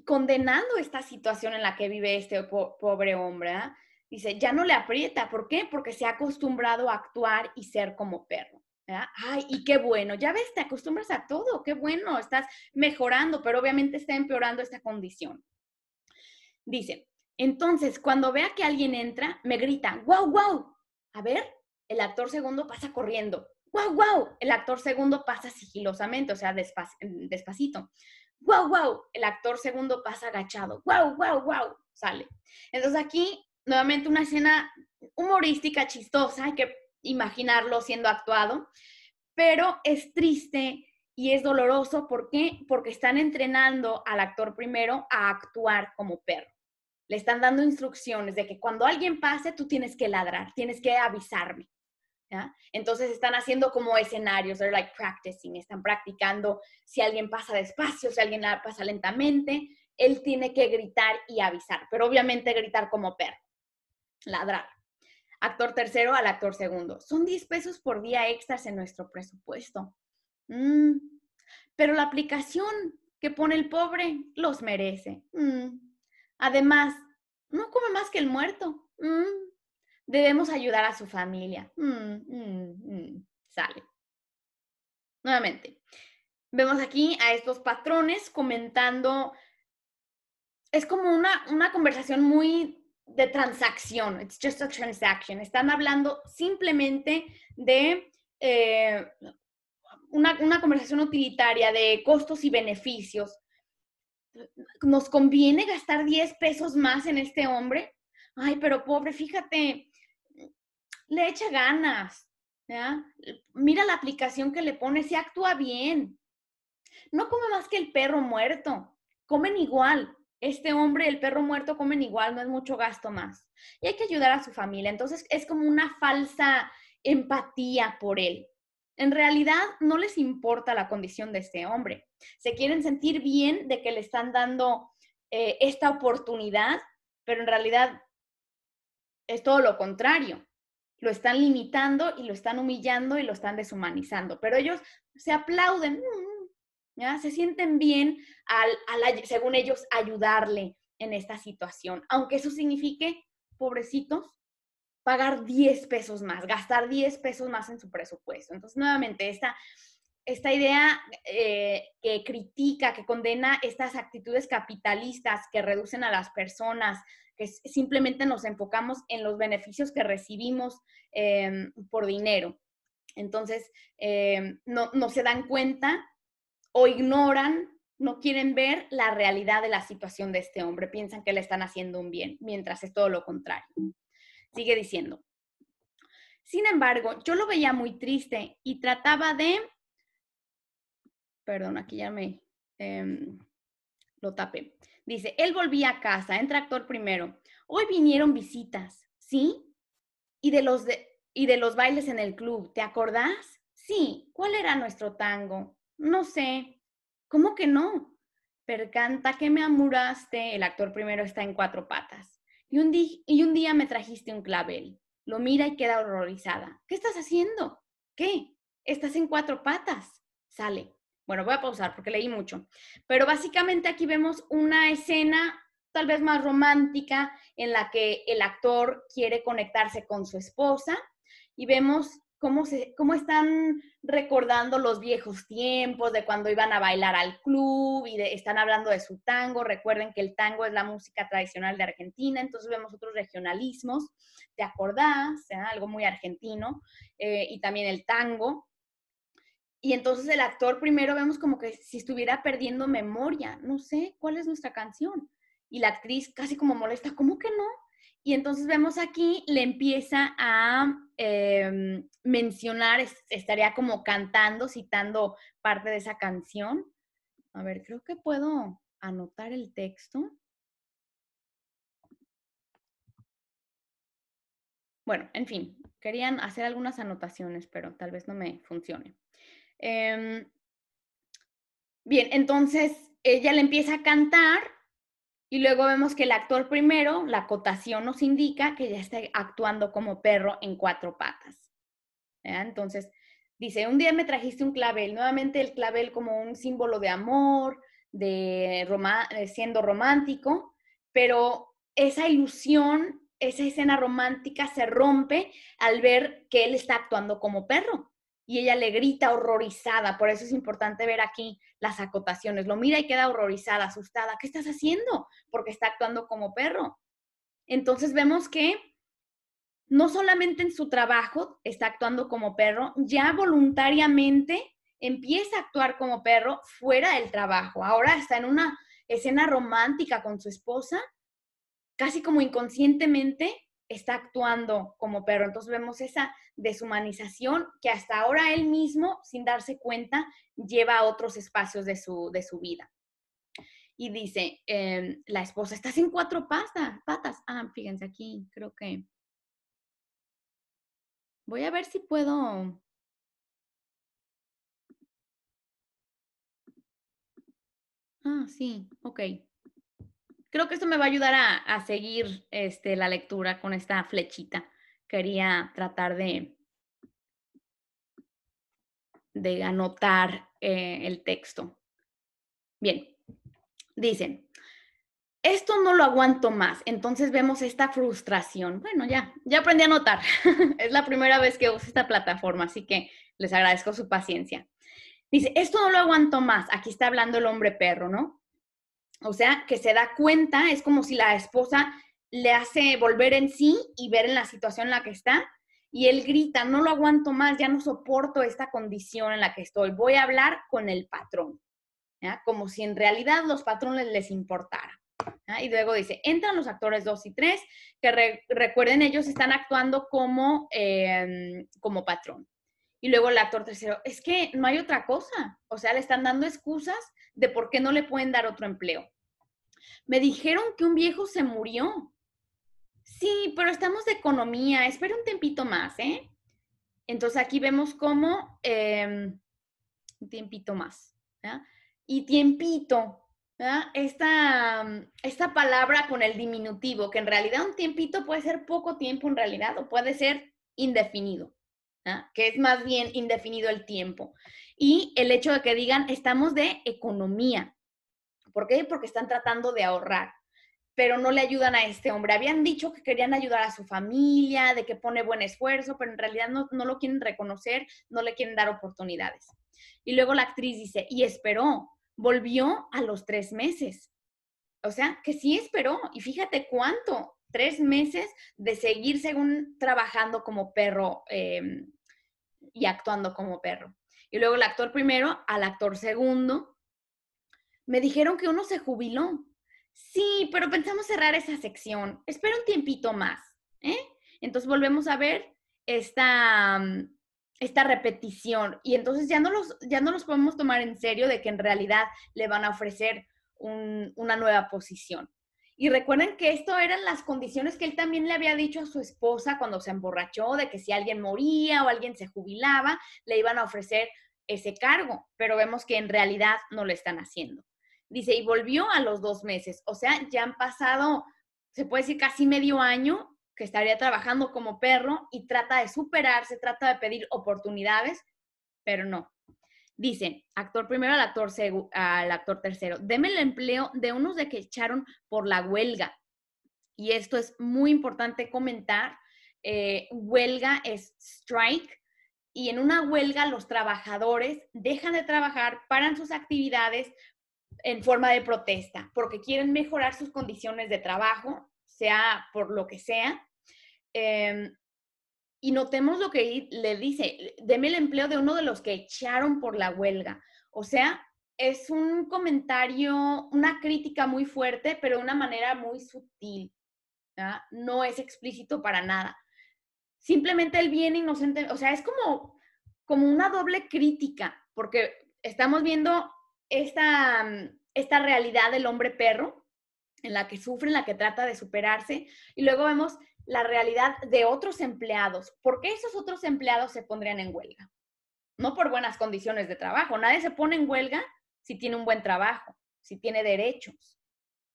condenando esta situación en la que vive este pobre hombre. ¿ah? Dice, ya no le aprieta, ¿por qué? Porque se ha acostumbrado a actuar y ser como perro. Ay, y qué bueno, ya ves, te acostumbras a todo, qué bueno, estás mejorando, pero obviamente está empeorando esta condición. Dice, entonces, cuando vea que alguien entra, me grita, wow, wow. A ver, el actor segundo pasa corriendo. Wow, wow. El actor segundo pasa sigilosamente, o sea, despacito. Wow, wow. El actor segundo pasa agachado. Wow, wow, wow. Sale. Entonces aquí, nuevamente una escena humorística, chistosa, hay que imaginarlo siendo actuado, pero es triste y es doloroso. ¿Por qué? Porque están entrenando al actor primero a actuar como perro le están dando instrucciones de que cuando alguien pase, tú tienes que ladrar, tienes que avisarme. Entonces están haciendo como escenarios, they're like practicing, están practicando si alguien pasa despacio, si alguien pasa lentamente, él tiene que gritar y avisar, pero obviamente gritar como perro, ladrar. Actor tercero al actor segundo. Son 10 pesos por día extras en nuestro presupuesto. Mm, pero la aplicación que pone el pobre los merece. Mm. Además, no come más que el muerto. Mm. Debemos ayudar a su familia. Mm, mm, sale. Nuevamente, vemos aquí a estos patrones comentando. Es como una, una conversación muy de transacción. It's just a transaction. Están hablando simplemente de. Eh, una, una conversación utilitaria de costos y beneficios. ¿Nos conviene gastar 10 pesos más en este hombre? Ay, pero pobre, fíjate, le echa ganas. Mira la aplicación que le pone, se actúa bien. No come más que el perro muerto, comen igual. Este hombre, el perro muerto, comen igual, no es mucho gasto más. Y hay que ayudar a su familia. Entonces es como una falsa empatía por él. En realidad no les importa la condición de este hombre. Se quieren sentir bien de que le están dando eh, esta oportunidad, pero en realidad es todo lo contrario lo están limitando y lo están humillando y lo están deshumanizando. Pero ellos se aplauden, se sienten bien al, según ellos, ayudarle en esta situación, aunque eso signifique, pobrecitos, pagar 10 pesos más, gastar 10 pesos más en su presupuesto. Entonces, nuevamente, esta, esta idea eh, que critica, que condena estas actitudes capitalistas que reducen a las personas, que simplemente nos enfocamos en los beneficios que recibimos em, por dinero. Entonces, em, no, no se dan cuenta o ignoran, no quieren ver la realidad de la situación de este hombre, piensan que le están haciendo un bien, mientras es todo lo contrario. Sigue diciendo. Sin embargo, yo lo veía muy triste y trataba de, perdón, aquí ya me em, lo tapé. Dice, él volvía a casa, entra actor primero. Hoy vinieron visitas, ¿sí? Y de los y de los bailes en el club, ¿te acordás? Sí, ¿cuál era nuestro tango? No sé. ¿Cómo que no? Percanta que me amuraste, el actor primero está en cuatro patas. Y un, día me trajiste un clavel. Lo mira y queda horrorizada. ¿Qué estás haciendo? ¿Qué? Estás en cuatro patas. Sale. Bueno, voy a pausar porque leí mucho. Pero básicamente aquí vemos una escena tal vez más romántica en la que el actor quiere conectarse con su esposa y vemos cómo, se, cómo están recordando los viejos tiempos de cuando iban a bailar al club y están hablando de su tango. Recuerden que el tango es la música tradicional de Argentina, entonces vemos otros regionalismos. ¿Te acordás? Algo muy argentino. Eh, y también el tango. Y entonces el actor primero vemos como que si estuviera perdiendo memoria, no sé, ¿cuál es nuestra canción? Y la actriz casi como molesta, ¿cómo que no? Y entonces vemos aquí, le empieza a em, mencionar, estaría como cantando, citando parte de esa canción. A ver, creo que puedo anotar el texto. Bueno, en fin, querían hacer algunas anotaciones, pero tal vez no me funcione. Em, bien, entonces ella le empieza a cantar y luego vemos que el actor primero, la acotación nos indica que ya está actuando como perro en cuatro patas. Entonces, dice, un día me trajiste un clavel, nuevamente el clavel como un símbolo de amor, de siendo romántico, pero esa ilusión, esa escena romántica se rompe al ver que él está actuando como perro y ella le grita horrorizada. Por eso es importante ver aquí las acotaciones. Lo mira y queda horrorizada, asustada. ¿Qué estás haciendo? Porque está actuando como perro. Entonces vemos que no solamente en su trabajo está actuando como perro, ya voluntariamente empieza a actuar como perro fuera del trabajo. Ahora está en una escena romántica con su esposa, casi como inconscientemente está actuando como perro. Entonces vemos esa deshumanización que hasta ahora él mismo, sin darse cuenta, lleva a otros espacios de su, de su vida. Y dice, em, la esposa, estás en cuatro patas, patas. Ah, fíjense aquí, creo que... Voy a ver si puedo... Ah, sí, ok. Creo que esto me va a ayudar a, seguir este, la lectura con esta flechita. Quería tratar de, de anotar eh, el texto. Bien, dicen, esto no lo aguanto más. Entonces vemos esta frustración. Bueno, ya, ya aprendí a anotar. es la primera vez que uso esta plataforma, así que les agradezco su paciencia. Dice, esto no lo aguanto más. Aquí está hablando el hombre perro, ¿no? O sea, que se da cuenta, es como si la esposa le hace volver en sí y ver en la situación en la que está y él grita, no lo aguanto más, ya no soporto esta condición en la que estoy, voy a hablar con el patrón, como si en realidad los patrones les importara. Y luego dice, entran los actores 2 y 3, que recuerden, ellos están actuando como, em, como patrón. Y luego el actor tercero, es que no hay otra cosa. O sea, le están dando excusas de por qué no le pueden dar otro empleo. Me dijeron que un viejo se murió. Sí, pero estamos de economía. Espera un tempito más, ¿eh? Entonces aquí vemos cómo em, un tiempito más. Y tiempito, esta, esta palabra con el diminutivo, que en realidad un tiempito puede ser poco tiempo en realidad o puede ser indefinido, que es más bien indefinido el tiempo. Y el hecho de que digan, estamos de economía. ¿Por qué? Porque están tratando de ahorrar, pero no le ayudan a este hombre. Habían dicho que querían ayudar a su familia, de que pone buen esfuerzo, pero en realidad no, no lo quieren reconocer, no le quieren dar oportunidades. Y luego la actriz dice, y esperó, volvió a los tres meses. O sea, que sí esperó. Y fíjate cuánto, tres meses de seguir según trabajando como perro em, y actuando como perro. Y luego el actor primero al actor segundo. Me dijeron que uno se jubiló. Sí, pero pensamos cerrar esa sección. Espera un tiempito más. ¿eh? Entonces volvemos a ver esta, esta repetición y entonces ya no, los, ya no los podemos tomar en serio de que en realidad le van a ofrecer una nueva posición. Y recuerden que esto eran las condiciones que él también le había dicho a su esposa cuando se emborrachó, de que si alguien moría o alguien se jubilaba, le iban a ofrecer ese cargo, pero vemos que en realidad no lo están haciendo. Dice, y volvió a los dos meses, o sea, ya han pasado, se puede decir, casi medio año que estaría trabajando como perro y trata de superarse, trata de pedir oportunidades, pero no. Dice, actor primero al actor, al actor tercero, deme el empleo de unos de que echaron por la huelga. Y esto es muy importante comentar. Eh, huelga es strike y en una huelga los trabajadores dejan de trabajar, paran sus actividades en forma de protesta porque quieren mejorar sus condiciones de trabajo, sea por lo que sea, Em, y notemos lo que le dice, deme el empleo de uno de los que echaron por la huelga. O sea, es un comentario, una crítica muy fuerte, pero de una manera muy sutil. No es explícito para nada. Simplemente el bien inocente, o sea, es como, como una doble crítica, porque estamos viendo esta, esta realidad del hombre perro, en la que sufre, en la que trata de superarse, y luego vemos la realidad de otros empleados. ¿Por qué esos otros empleados se pondrían en huelga? No por buenas condiciones de trabajo. Nadie se pone en huelga si tiene un buen trabajo, si tiene derechos.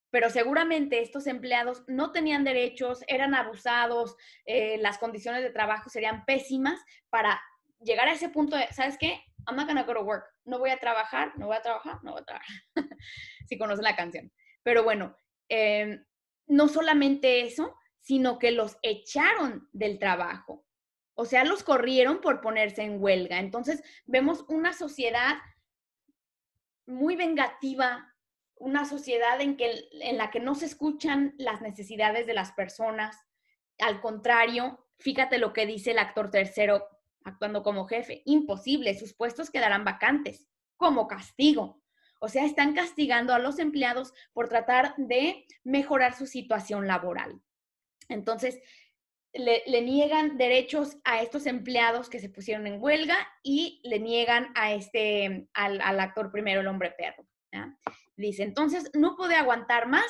Pero seguramente estos empleados no tenían derechos, eran abusados, eh, las condiciones de trabajo serían pésimas para llegar a ese punto de, ¿sabes qué? I'm not gonna go to work. No voy a trabajar, no voy a trabajar, no voy a trabajar. si conocen la canción. Pero bueno, em, no solamente eso, sino que los echaron del trabajo. O sea, los corrieron por ponerse en huelga. Entonces, vemos una sociedad muy vengativa, una sociedad en, que, en la que no se escuchan las necesidades de las personas. Al contrario, fíjate lo que dice el actor tercero actuando como jefe. Imposible, sus puestos quedarán vacantes como castigo. O sea, están castigando a los empleados por tratar de mejorar su situación laboral. Entonces, le, niegan derechos a estos empleados que se pusieron en huelga y le niegan a este, al, actor primero, el hombre perro. Dice, entonces no pude aguantar más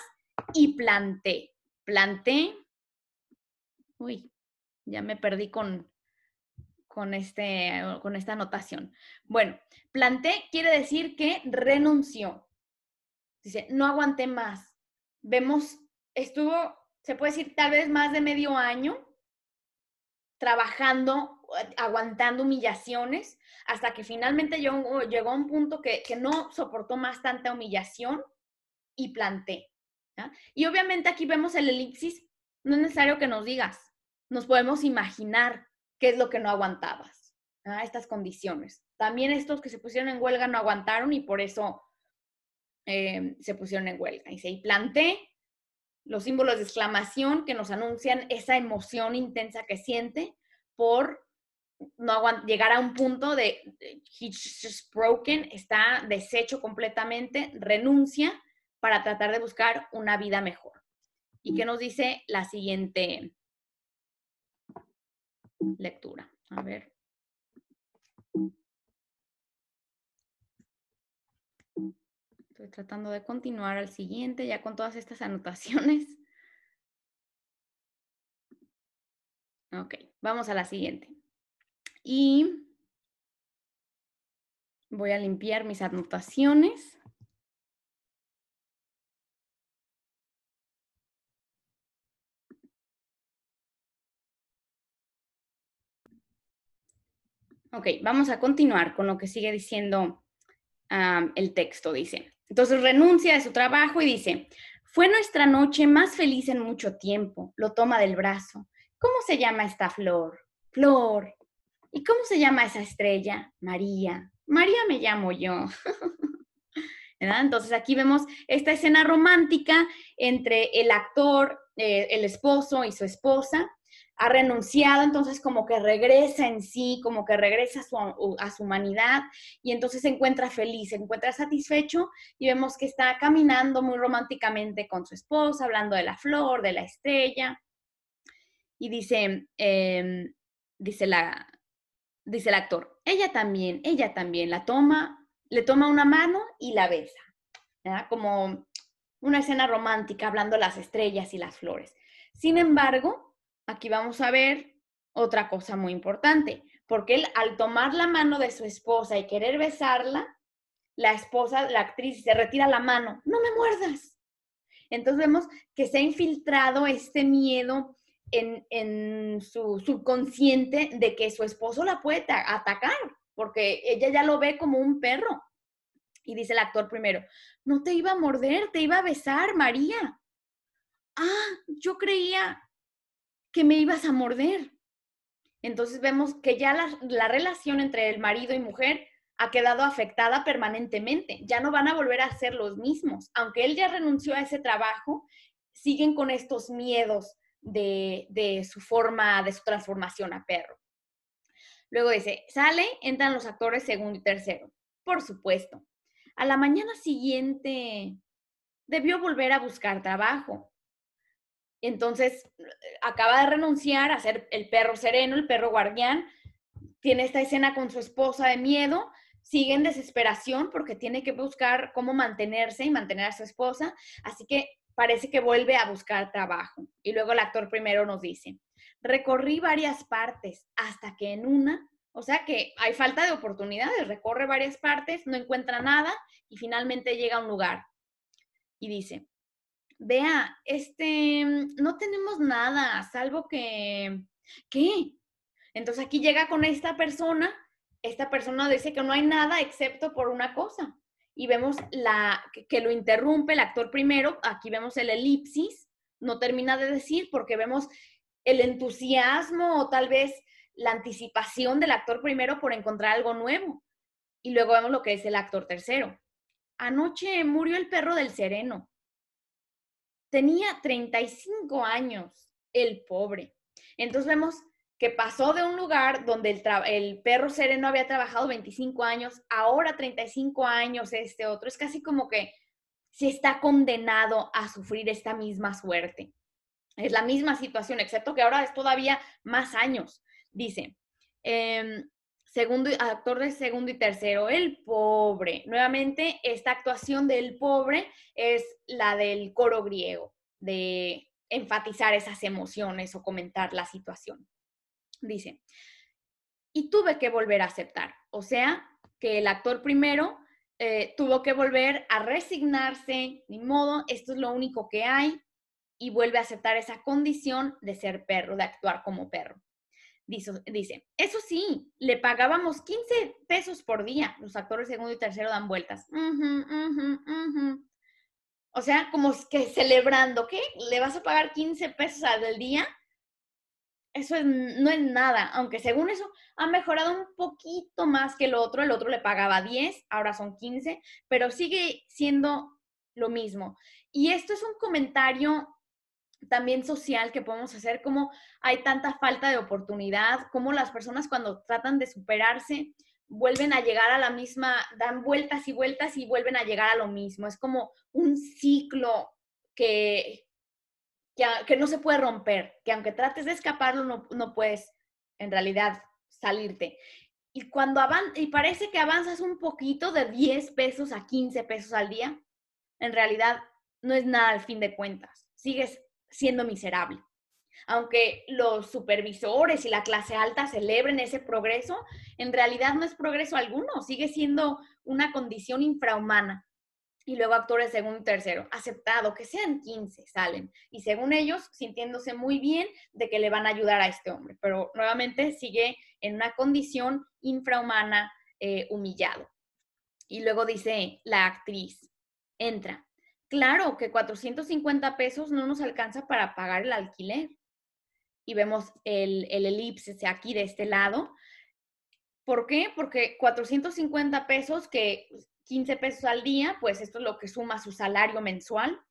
y planté. Planté. Uy, ya me perdí con, con, este, con esta anotación. Bueno, planté quiere decir que renunció. Dice, no aguanté más. Vemos, estuvo se puede decir tal vez más de medio año trabajando, aguantando humillaciones, hasta que finalmente llegó, llegó a un punto que, no soportó más tanta humillación y planté. Y obviamente aquí vemos el elipsis, no es necesario que nos digas, nos podemos imaginar qué es lo que no aguantabas, estas condiciones. También estos que se pusieron en huelga no aguantaron y por eso eh, se pusieron en huelga. Dice, y planté los símbolos de exclamación que nos anuncian esa emoción intensa que siente, por no llegar a un punto de he's just broken, está deshecho completamente, renuncia para tratar de buscar una vida mejor. ¿Y qué nos dice la siguiente lectura? A ver. Estoy tratando de continuar al siguiente ya con todas estas anotaciones. Ok, vamos a la siguiente. Y voy a limpiar mis anotaciones. Ok, vamos a continuar con lo que sigue diciendo el texto, dice. Entonces renuncia de su trabajo y dice, fue nuestra noche más feliz en mucho tiempo. Lo toma del brazo. ¿Cómo se llama esta flor? Flor. ¿Y cómo se llama esa estrella? María. María me llamo yo. Entonces aquí vemos esta escena romántica entre el actor, eh, el esposo y su esposa, ha renunciado, entonces como que regresa en sí, como que regresa a su, a su, humanidad y entonces se encuentra feliz, se encuentra satisfecho y vemos que está caminando muy románticamente con su esposa, hablando de la flor, de la estrella. Y dice, em, dice, la, dice el actor, ella también, ella también la toma, le toma una mano y la besa, como una escena romántica hablando de las estrellas y las flores. Sin embargo, aquí vamos a ver otra cosa muy importante, porque él al tomar la mano de su esposa y querer besarla, la esposa, la actriz, se retira la mano, no me muerdas. Entonces vemos que se ha infiltrado este miedo en, su subconsciente de que su esposo la puede atacar, porque ella ya lo ve como un perro. Y dice el actor primero, no te iba a morder, te iba a besar, María. Ah, yo creía, que me ibas a morder. Entonces vemos que ya la, relación entre el marido y mujer ha quedado afectada permanentemente. Ya no van a volver a ser los mismos. Aunque él ya renunció a ese trabajo, siguen con estos miedos de, de su forma, de su transformación a perro. Luego dice, sale, entran los actores segundo y tercero. Por supuesto. A la mañana siguiente debió volver a buscar trabajo. Entonces, acaba de renunciar a ser el perro sereno, el perro guardián, tiene esta escena con su esposa de miedo, sigue en desesperación porque tiene que buscar cómo mantenerse y mantener a su esposa, así que parece que vuelve a buscar trabajo. Y luego el actor primero nos dice, recorrí varias partes hasta que en una, o sea que hay falta de oportunidades, recorre varias partes, no encuentra nada y finalmente llega a un lugar. Y dice, vea, este, mm, no tenemos nada, salvo que, ¿qué? Entonces aquí llega con esta persona, esta persona dice que no hay nada excepto por una cosa. Y vemos la, que, lo interrumpe el actor primero, aquí vemos el elipsis, no termina de decir porque vemos el entusiasmo o tal vez la anticipación del actor primero por encontrar algo nuevo. Y luego vemos lo que es el actor tercero. Anoche murió el perro del sereno tenía 35 años, el pobre. Entonces vemos que pasó de un lugar donde el, el, perro sereno había trabajado 25 años, ahora 35 años este otro. Es casi como que se está condenado a sufrir esta misma suerte. Es la misma situación, excepto que ahora es todavía más años. Dice, em, segundo, actor de segundo y tercero, el pobre. Nuevamente, esta actuación del pobre es la del coro griego, de enfatizar esas emociones o comentar la situación. Dice, y tuve que volver a aceptar, o sea, que el actor primero eh, tuvo que volver a resignarse, ni modo, esto es lo único que hay, y vuelve a aceptar esa condición de ser perro, de actuar como perro. Dice, eso sí, le pagábamos 15 pesos por día. Los actores segundo y tercero dan vueltas. o sea, como que celebrando, ¿qué? ¿Le vas a pagar 15 pesos al día? Eso no es nada, aunque según eso ha mejorado un poquito más que el otro. El otro le pagaba 10, ahora son 15, pero sigue siendo lo mismo. Y esto es un comentario también social que podemos hacer, cómo hay tanta falta de oportunidad, cómo las personas cuando tratan de superarse vuelven a llegar a la misma, dan vueltas y vueltas y vuelven a llegar a lo mismo. Es como un ciclo que, que, no se puede romper, que aunque trates de escaparlo, no, no puedes en realidad salirte. Y cuando avanzas, y parece que avanzas un poquito de 10 pesos a 15 pesos al día, en realidad no es nada al fin de cuentas. Sigues siendo miserable. Aunque los supervisores y la clase alta celebren ese progreso, en realidad no es progreso alguno, sigue siendo una condición infrahumana. Y luego actores segundo y tercero, aceptado, que sean 15, salen. Y según ellos, sintiéndose muy bien de que le van a ayudar a este hombre. Pero nuevamente sigue en una condición infrahumana, eh, humillado. Y luego dice la actriz, entra, Claro que 450 pesos no nos alcanza para pagar el alquiler. Y vemos el, el elipse aquí de este lado. ¿Por qué? Porque 450 pesos, que 15 pesos al día, pues esto es lo que suma su salario mensual.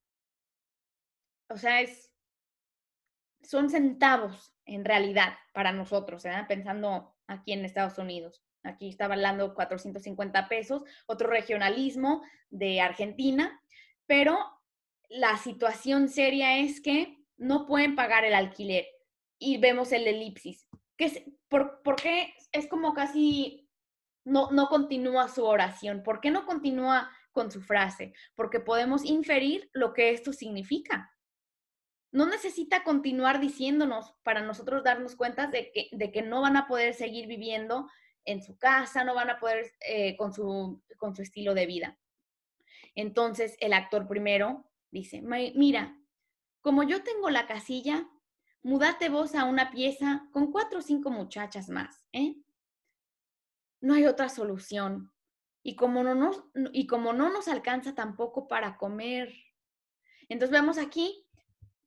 O sea, es, son centavos en realidad para nosotros, ¿eh? pensando aquí en Estados Unidos. Aquí estaba hablando 450 pesos, otro regionalismo de Argentina, pero la situación seria es que no pueden pagar el alquiler y vemos el elipsis. ¿Qué por, qué es como casi no, no continúa su oración? ¿Por qué no continúa con su frase? Porque podemos inferir lo que esto significa. No necesita continuar diciéndonos para nosotros darnos cuenta de que, de que no van a poder seguir viviendo en su casa, no van a poder eh, con, su, con su estilo de vida. Entonces el actor primero dice, mira, como yo tengo la casilla, mudate vos a una pieza con cuatro o cinco muchachas más, ¿eh? No hay otra solución. Y como no nos, y como no nos alcanza tampoco para comer. Entonces vemos aquí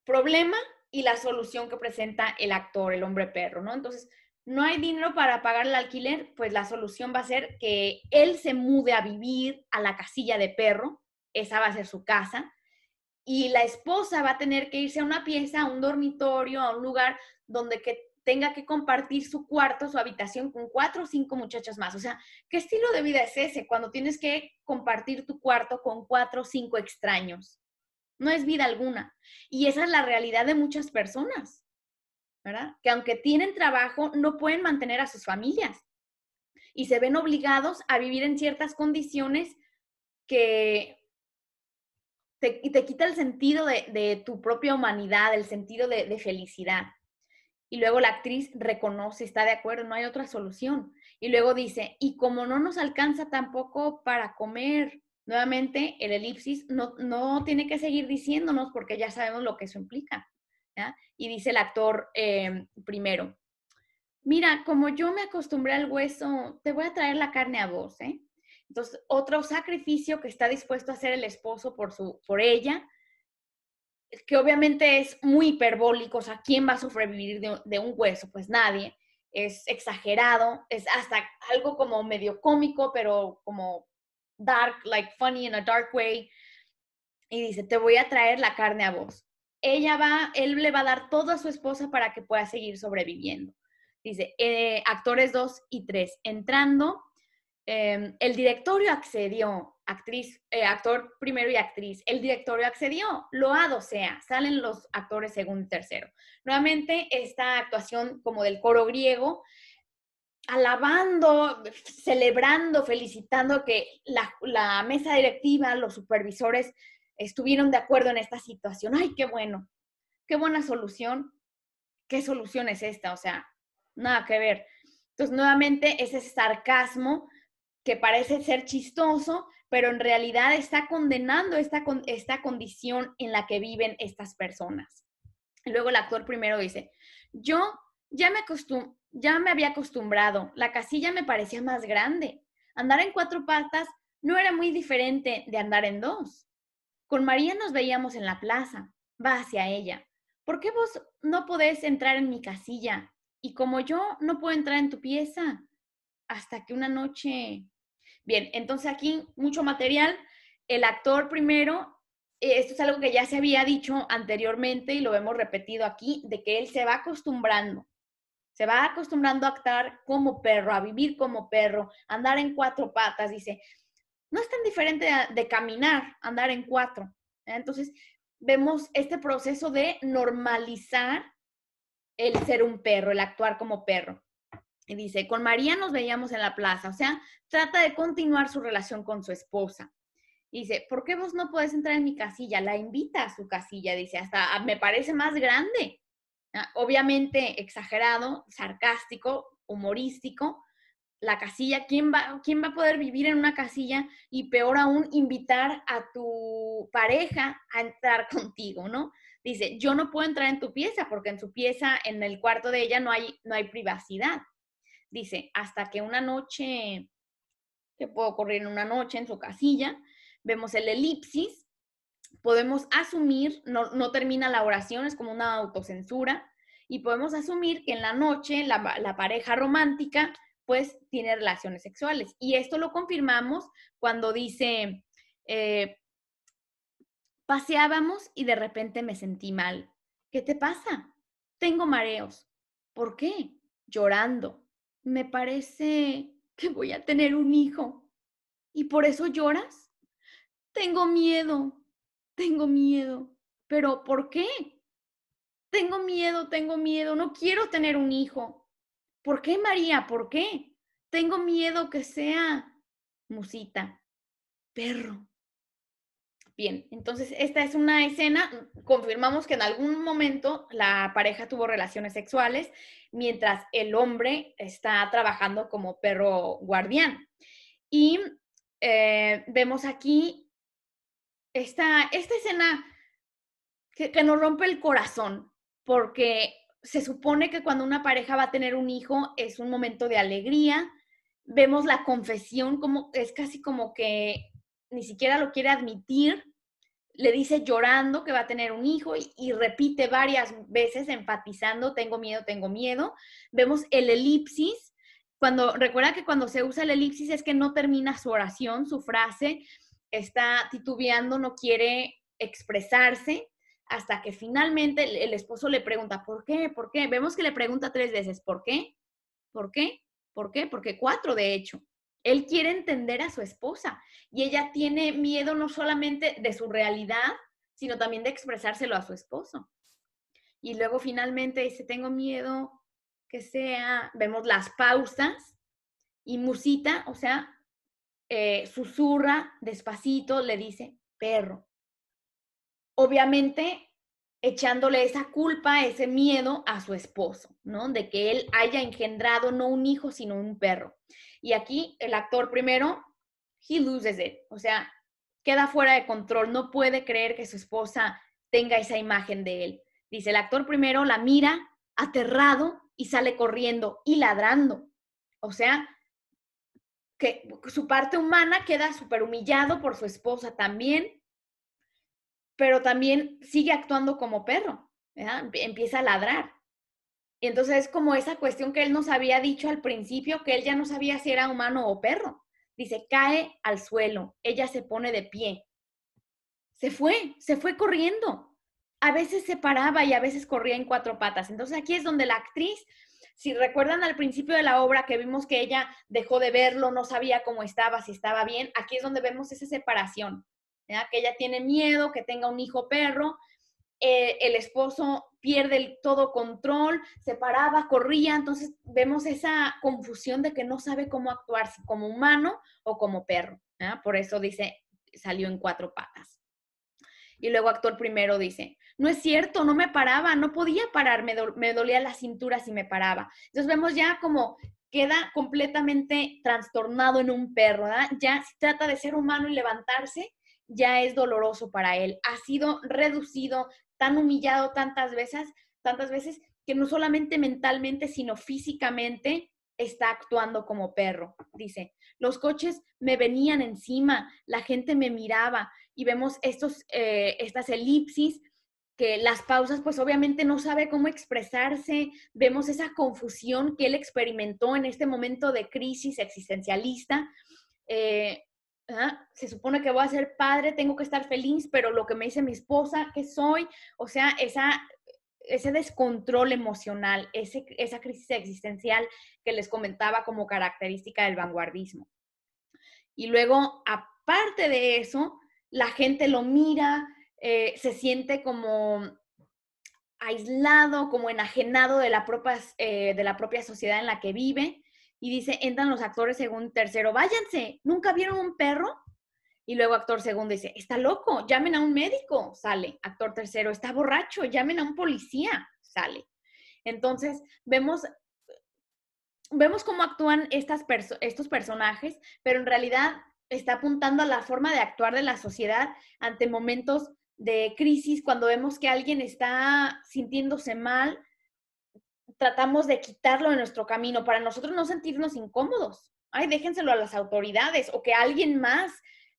problema y la solución que presenta el actor, el hombre perro, ¿no? Entonces, no hay dinero para pagar el alquiler, pues la solución va a ser que él se mude a vivir a la casilla de perro, esa va a ser su casa, y la esposa va a tener que irse a una pieza, a un dormitorio, a un lugar donde que tenga que compartir su cuarto, su habitación con cuatro o cinco muchachas más. O sea, ¿qué estilo de vida es ese cuando tienes que compartir tu cuarto con cuatro o cinco extraños? No es vida alguna. Y esa es la realidad de muchas personas. Que aunque tienen trabajo, no pueden mantener a sus familias y se ven obligados a vivir en ciertas condiciones que te, te quita el sentido de, tu propia humanidad, el sentido de, de felicidad. Y luego la actriz reconoce, está de acuerdo, no hay otra solución. Y luego dice, y como no nos alcanza tampoco para comer, nuevamente el elipsis no, no tiene que seguir diciéndonos porque ya sabemos lo que eso implica. Y dice el actor em, primero, mira, como yo me acostumbré al hueso, te voy a traer la carne a vos, ¿eh? Entonces, otro sacrificio que está dispuesto a hacer el esposo por, su, por ella, que obviamente es muy hiperbólico, o sea, ¿quién va a sobrevivir de, de un hueso? Pues nadie. Es exagerado, es hasta algo como medio cómico, pero como dark, like funny in a dark way. Y dice, te voy a traer la carne a vos ella va, él le va a dar todo a su esposa para que pueda seguir sobreviviendo. Dice, eh, actores 2 y 3, entrando, em, el directorio accedió, actriz, eh, actor primero y actriz, el directorio accedió, loado sea, salen los actores segundo y tercero. Nuevamente, esta actuación como del coro griego, alabando, celebrando, felicitando que la, la mesa directiva, los supervisores estuvieron de acuerdo en esta situación. ¡Ay, qué bueno! ¡Qué buena solución! ¿Qué solución es esta? O sea, nada que ver. Entonces, nuevamente, ese sarcasmo que parece ser chistoso, pero en realidad está condenando esta, esta condición en la que viven estas personas. luego el actor primero dice, yo ya me, ya me había acostumbrado, la casilla me parecía más grande. Andar en cuatro patas no era muy diferente de andar en dos. Con María nos veíamos en la plaza. Va hacia ella. ¿Por qué vos no podés entrar en mi casilla? Y como yo no puedo entrar en tu pieza hasta que una noche... Bien, entonces aquí mucho material. El actor primero esto es algo que ya se había dicho anteriormente y lo hemos repetido aquí, de que él se va acostumbrando, se va acostumbrando a actuar como perro, a vivir como perro, a andar en cuatro patas, dice, no es tan diferente de, caminar, andar en cuatro. ¿eh? Entonces, vemos este proceso de normalizar el ser un perro, el actuar como perro. Y dice, con María nos veíamos en la plaza, o sea, trata de continuar su relación con su esposa. dice, ¿por qué vos no podés entrar en mi casilla? La invita a su casilla, dice, hasta me parece más grande. Ah, obviamente exagerado, sarcástico, humorístico. La casilla, ¿quién va, ¿quién va a poder vivir en una casilla y peor aún invitar a tu pareja a entrar contigo, ¿no? Dice, yo no puedo entrar en tu pieza porque en su pieza, en el cuarto de ella no hay, no hay privacidad. Dice, hasta que una noche, que puede ocurrir en una noche en su casilla, vemos el elipsis, podemos asumir, no, no termina la oración, es como una autocensura, y podemos asumir que en la noche la, pareja romántica pues tiene relaciones sexuales. Y esto lo confirmamos cuando dice, eh, paseábamos y de repente me sentí mal. ¿Qué te pasa? Tengo mareos. ¿Por qué? Llorando me parece que voy a tener un hijo. ¿Y por eso lloras? Tengo miedo, tengo miedo. ¿Pero por qué? Tengo miedo, tengo miedo, no quiero tener un hijo. ¿Por qué, María? ¿Por qué? Tengo miedo que sea musita, perro. Bien, entonces esta es una escena, confirmamos que en algún momento la pareja tuvo relaciones sexuales mientras el hombre está trabajando como perro guardián. Y eh, vemos aquí esta, esta escena que nos rompe el corazón, porque se supone que cuando una pareja va a tener un hijo es un momento de alegría. Vemos la confesión como es casi como que ni siquiera lo quiere admitir le dice llorando que va a tener un hijo y, repite varias veces enfatizando, tengo miedo, tengo miedo. Vemos el elipsis. Cuando, recuerda que cuando se usa el elipsis es que no termina su oración, su frase, está titubeando, no quiere expresarse, hasta que finalmente el, esposo le pregunta, ¿por qué? ¿Por qué? Vemos que le pregunta tres veces, ¿por qué? ¿Por qué? ¿Por qué? Porque cuatro, de hecho. Él quiere entender a su esposa y ella tiene miedo no solamente de su realidad, sino también de expresárselo a su esposo. Y luego finalmente dice, tengo miedo que sea, vemos las pausas y Musita, o sea, eh, susurra despacito, le dice, perro. Obviamente echándole esa culpa, ese miedo a su esposo, ¿no? De que él haya engendrado no un hijo, sino un perro. Y aquí el actor primero, he loses it, o sea, queda fuera de control, no puede creer que su esposa tenga esa imagen de él. Dice, el actor primero la mira aterrado y sale corriendo y ladrando. O sea, que su parte humana queda súper humillado por su esposa también, pero también sigue actuando como perro, empieza a ladrar. Y entonces es como esa cuestión que él nos había dicho al principio, que él ya no sabía si era humano o perro. Dice, cae al suelo, ella se pone de pie. Se fue, se fue corriendo. A veces se paraba y a veces corría en cuatro patas. Entonces aquí es donde la actriz, si recuerdan al principio de la obra que vimos que ella dejó de verlo, no sabía cómo estaba, si estaba bien, aquí es donde vemos esa separación, que ella tiene miedo, que tenga un hijo perro, eh, el esposo pierde todo control, se paraba, corría, entonces vemos esa confusión de que no sabe cómo actuar, si como humano o como perro. Por eso dice, salió en cuatro patas. Y luego actor primero dice, no es cierto, no me paraba, no podía parar, me, dolía la cintura si me paraba. Entonces vemos ya como queda completamente trastornado en un perro, Ya trata de ser humano y levantarse, ya es doloroso para él. Ha sido reducido, tan humillado tantas veces, tantas veces que no solamente mentalmente, sino físicamente está actuando como perro. Dice, los coches me venían encima, la gente me miraba y vemos estos, eh, estas elipsis que las pausas, pues obviamente no sabe cómo expresarse, vemos esa confusión que él experimentó en este momento de crisis existencialista. Eh, se supone que voy a ser padre, tengo que estar feliz, pero lo que me dice mi esposa, que soy, o sea, esa, ese descontrol emocional, ese, esa crisis existencial que les comentaba como característica del vanguardismo. Y luego, aparte de eso, la gente lo mira, eh, se siente como aislado, como enajenado de la, propia, eh, de la propia sociedad en la que vive. Y dice, entran los actores según tercero, váyanse, ¿nunca vieron un perro? Y luego actor segundo dice, está loco, llamen a un médico, sale. Actor tercero, está borracho, llamen a un policía, sale. Entonces, vemos, vemos cómo actúan estas estos personajes, pero en realidad está apuntando a la forma de actuar de la sociedad ante momentos de crisis, cuando vemos que alguien está sintiéndose mal, tratamos de quitarlo de nuestro camino para nosotros no sentirnos incómodos. Ay, déjenselo a las autoridades o que alguien más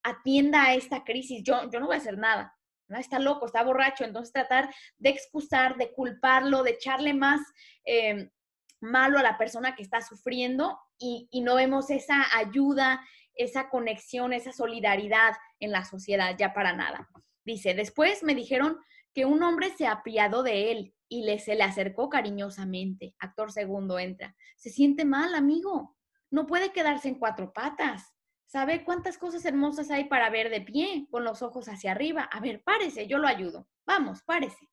atienda a esta crisis. Yo, yo no voy a hacer nada. ¿no? Está loco, está borracho. Entonces tratar de excusar, de culparlo, de echarle más eh, malo a la persona que está sufriendo y, y no vemos esa ayuda, esa conexión, esa solidaridad en la sociedad ya para nada. Dice, después me dijeron que un hombre se apiadó de él y le, se le acercó cariñosamente. Actor segundo entra. Se siente mal, amigo. No puede quedarse en cuatro patas. ¿Sabe cuántas cosas hermosas hay para ver de pie, con los ojos hacia arriba? A ver, párese, yo lo ayudo. Vamos, párese.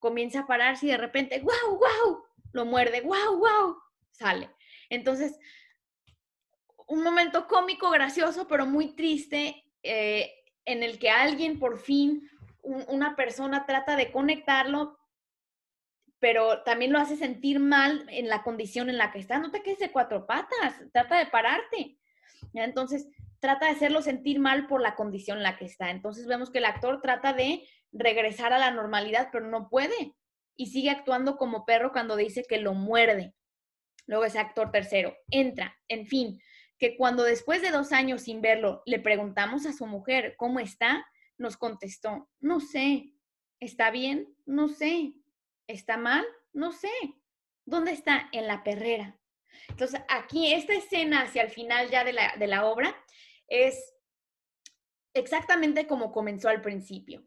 Comienza a pararse y de repente, ¡guau, guau! Lo muerde, ¡guau, guau! Sale. Entonces, un momento cómico, gracioso, pero muy triste, eh, en el que alguien por fin, una persona trata de conectarlo, pero también lo hace sentir mal en la condición en la que está. No te quedes de cuatro patas, trata de pararte. Entonces, trata de hacerlo sentir mal por la condición en la que está. Entonces, vemos que el actor trata de regresar a la normalidad, pero no puede. Y sigue actuando como perro cuando dice que lo muerde. Luego ese actor tercero entra, en fin, que cuando después de dos años sin verlo le preguntamos a su mujer cómo está, nos contestó, no sé, ¿está bien? No sé, ¿está mal? No sé. ¿Dónde está? En la perrera. Entonces, aquí esta escena hacia el final ya de la, de la obra es exactamente como comenzó al principio.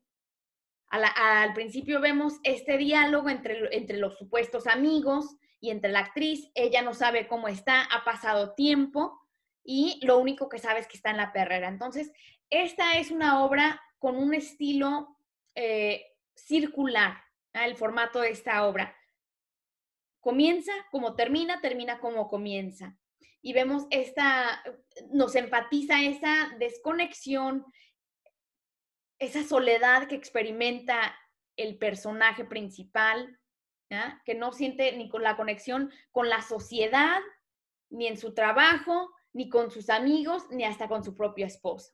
al principio vemos este diálogo entre, entre los supuestos amigos y entre la actriz. Ella no sabe cómo está, ha pasado tiempo y lo único que sabe es que está en la perrera. Entonces, esta es una obra con un estilo eh, circular, el formato de esta obra. Comienza como termina, termina como comienza. Y vemos esta, nos empatiza esa desconexión, esa soledad que experimenta el personaje principal, que no siente ni con la conexión con la sociedad, ni en su trabajo, ni con sus amigos, ni hasta con su propia esposa,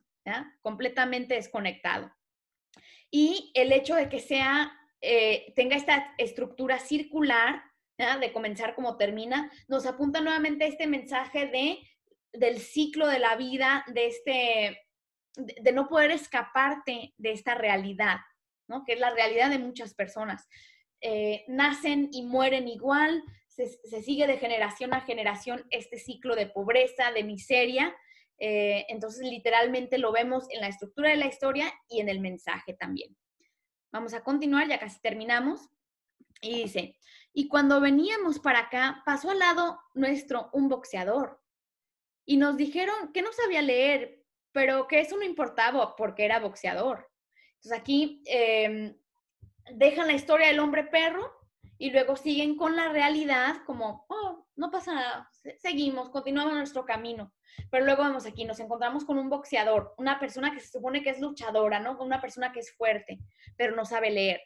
completamente desconectado. Y el hecho de que sea, eh, tenga esta estructura circular, de comenzar como termina, nos apunta nuevamente este mensaje de, del ciclo de la vida, de, este, de, no poder escaparte de esta realidad, ¿no? que es la realidad de muchas personas. Eh, nacen y mueren igual, se, sigue de generación a generación este ciclo de pobreza, de miseria. Eh, entonces, literalmente lo vemos en la estructura de la historia y en el mensaje también. Vamos a continuar, ya casi terminamos. Y dice, y cuando veníamos para acá, pasó al lado nuestro un boxeador. Y nos dijeron que no sabía leer, pero que eso no importaba porque era boxeador. Entonces aquí eh, dejan la historia del hombre perro y luego siguen con la realidad como, oh, no pasa nada, seguimos, continuamos nuestro camino. Pero luego vamos aquí, nos encontramos con un boxeador, una persona que se supone que es luchadora, ¿no? Una persona que es fuerte, pero no sabe leer.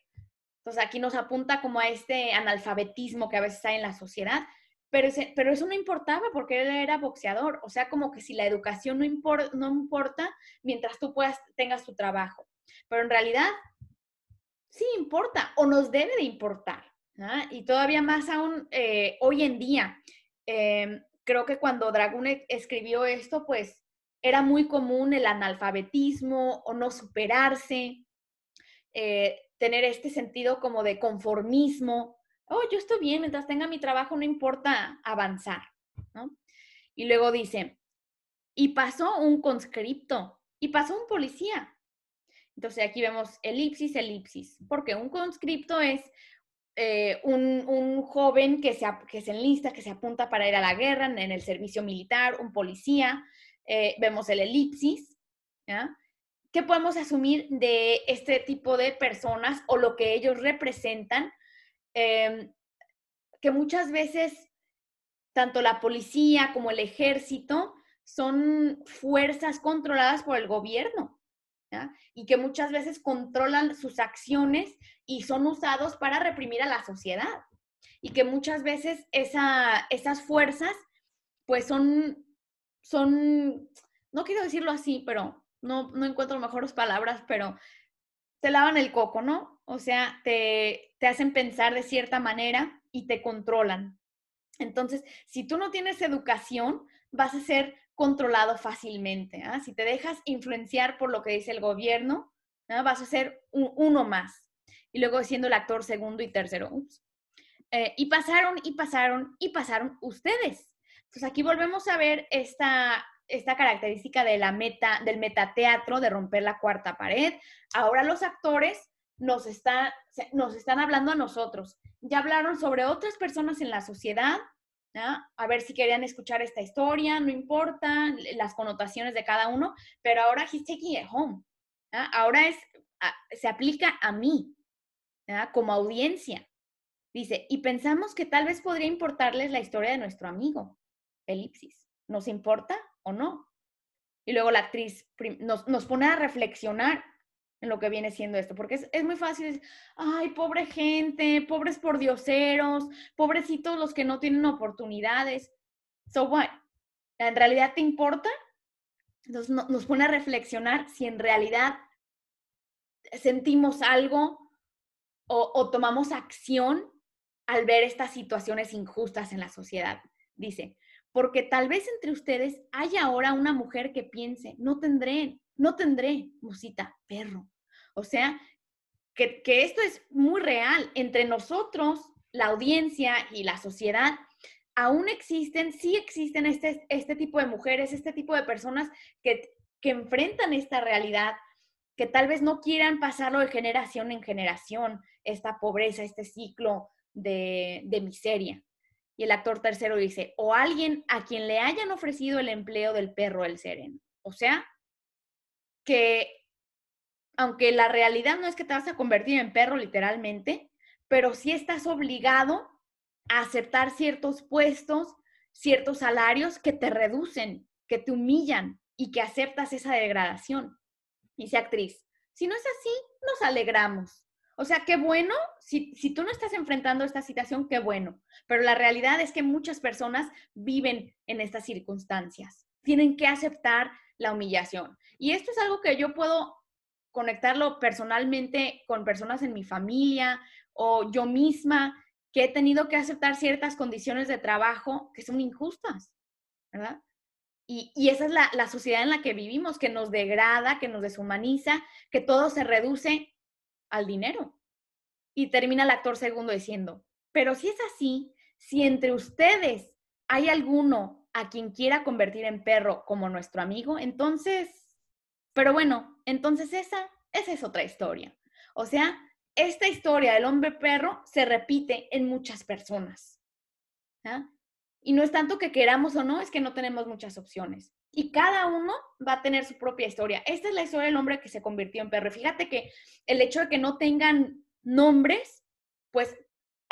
Entonces aquí nos apunta como a este analfabetismo que a veces hay en la sociedad, pero, pero eso no importaba porque él era boxeador. O sea, como que si la educación no, no importa mientras tú puedas, tengas tu trabajo. Pero en realidad sí importa o nos debe de importar. ¿ah? Y todavía más aún eh, hoy en día. Em, creo que cuando Dragón e, escribió esto, pues era muy común el analfabetismo o no superarse, eh, tener este sentido como de conformismo. Oh, yo estoy bien, mientras tenga mi trabajo no importa avanzar, ¿no? Y luego dice, y pasó un conscripto y pasó un policía. Entonces aquí vemos elipsis, elipsis, porque un conscripto es eh, un, joven que se, que se enlista, que se apunta para ir a la guerra en, el servicio militar, un policía, eh, vemos el elipsis. ¿Qué podemos asumir de este tipo de personas o lo que ellos representan? Em, que muchas veces tanto la policía como el ejército son fuerzas controladas por el gobierno y que muchas veces controlan sus acciones y son usados para reprimir a la sociedad y que muchas veces esa, esas fuerzas pues son, son, no quiero decirlo así, pero no, no encuentro mejores palabras, pero te lavan el coco, ¿no? O sea, te, te hacen pensar de cierta manera y te controlan. Entonces, si tú no tienes educación, vas a ser controlado fácilmente. ¿ah? Si te dejas influenciar por lo que dice el gobierno, ¿ah? vas a ser uno más. Y luego siendo el actor segundo y tercero. Eh, y pasaron, y pasaron, y pasaron ustedes. Entonces aquí volvemos a ver esta, esta característica de la meta, del metateatro, de romper la cuarta pared. Ahora los actores nos, está, nos están hablando a nosotros. Ya hablaron sobre otras personas en la sociedad, a ver si querían escuchar esta historia, no importa las connotaciones de cada uno, pero ahora he's taking it home. Ahora es, se aplica a mí, como audiencia. Dice, y pensamos que tal vez podría importarles la historia de nuestro amigo, Elipsis. ¿Nos importa o no? Y luego la actriz nos, nos pone a reflexionar en lo que viene siendo esto, porque es, muy fácil decir, ay, pobre gente, pobres pordioseros, pobrecitos los que no tienen oportunidades. So what? ¿En realidad te importa? Nos pone a reflexionar si en realidad sentimos algo o, o tomamos acción al ver estas situaciones injustas en la sociedad. Dice, porque tal vez entre ustedes haya ahora una mujer que piense, no tendré, no tendré, musita, perro. O sea, que, esto es muy real. Entre nosotros, la audiencia y la sociedad, aún existen, sí existen este, este tipo de mujeres, este tipo de personas que, que enfrentan esta realidad, que tal vez no quieran pasarlo de generación en generación, esta pobreza, este ciclo de, de miseria. Y el actor tercero dice, o alguien a quien le hayan ofrecido el empleo del perro el sereno. O sea, que aunque la realidad no es que te vas a convertir en perro literalmente, pero sí estás obligado a aceptar ciertos puestos, ciertos salarios que te reducen, que te humillan y que aceptas esa degradación. Dice actriz, si no es así, nos alegramos. O sea, qué bueno, si, si tú no estás enfrentando esta situación, qué bueno. Pero la realidad es que muchas personas viven en estas circunstancias. Tienen que aceptar la humillación. Y esto es algo que yo puedo conectarlo personalmente con personas en mi familia o yo misma que he tenido que aceptar ciertas condiciones de trabajo que son injustas, ¿verdad? Y, esa es la, la, sociedad en la que vivimos, que nos degrada, que nos deshumaniza, que todo se reduce al dinero. Y termina el actor segundo diciendo, pero si es así, si entre ustedes hay alguno a quien quiera convertir en perro como nuestro amigo, entonces pero bueno, entonces esa, esa es otra historia. O sea, esta historia del hombre perro se repite en muchas personas. Y no es tanto que queramos o no, es que no tenemos muchas opciones. Y cada uno va a tener su propia historia. Esta es la historia del hombre que se convirtió en perro. Fíjate que el hecho de que no tengan nombres, pues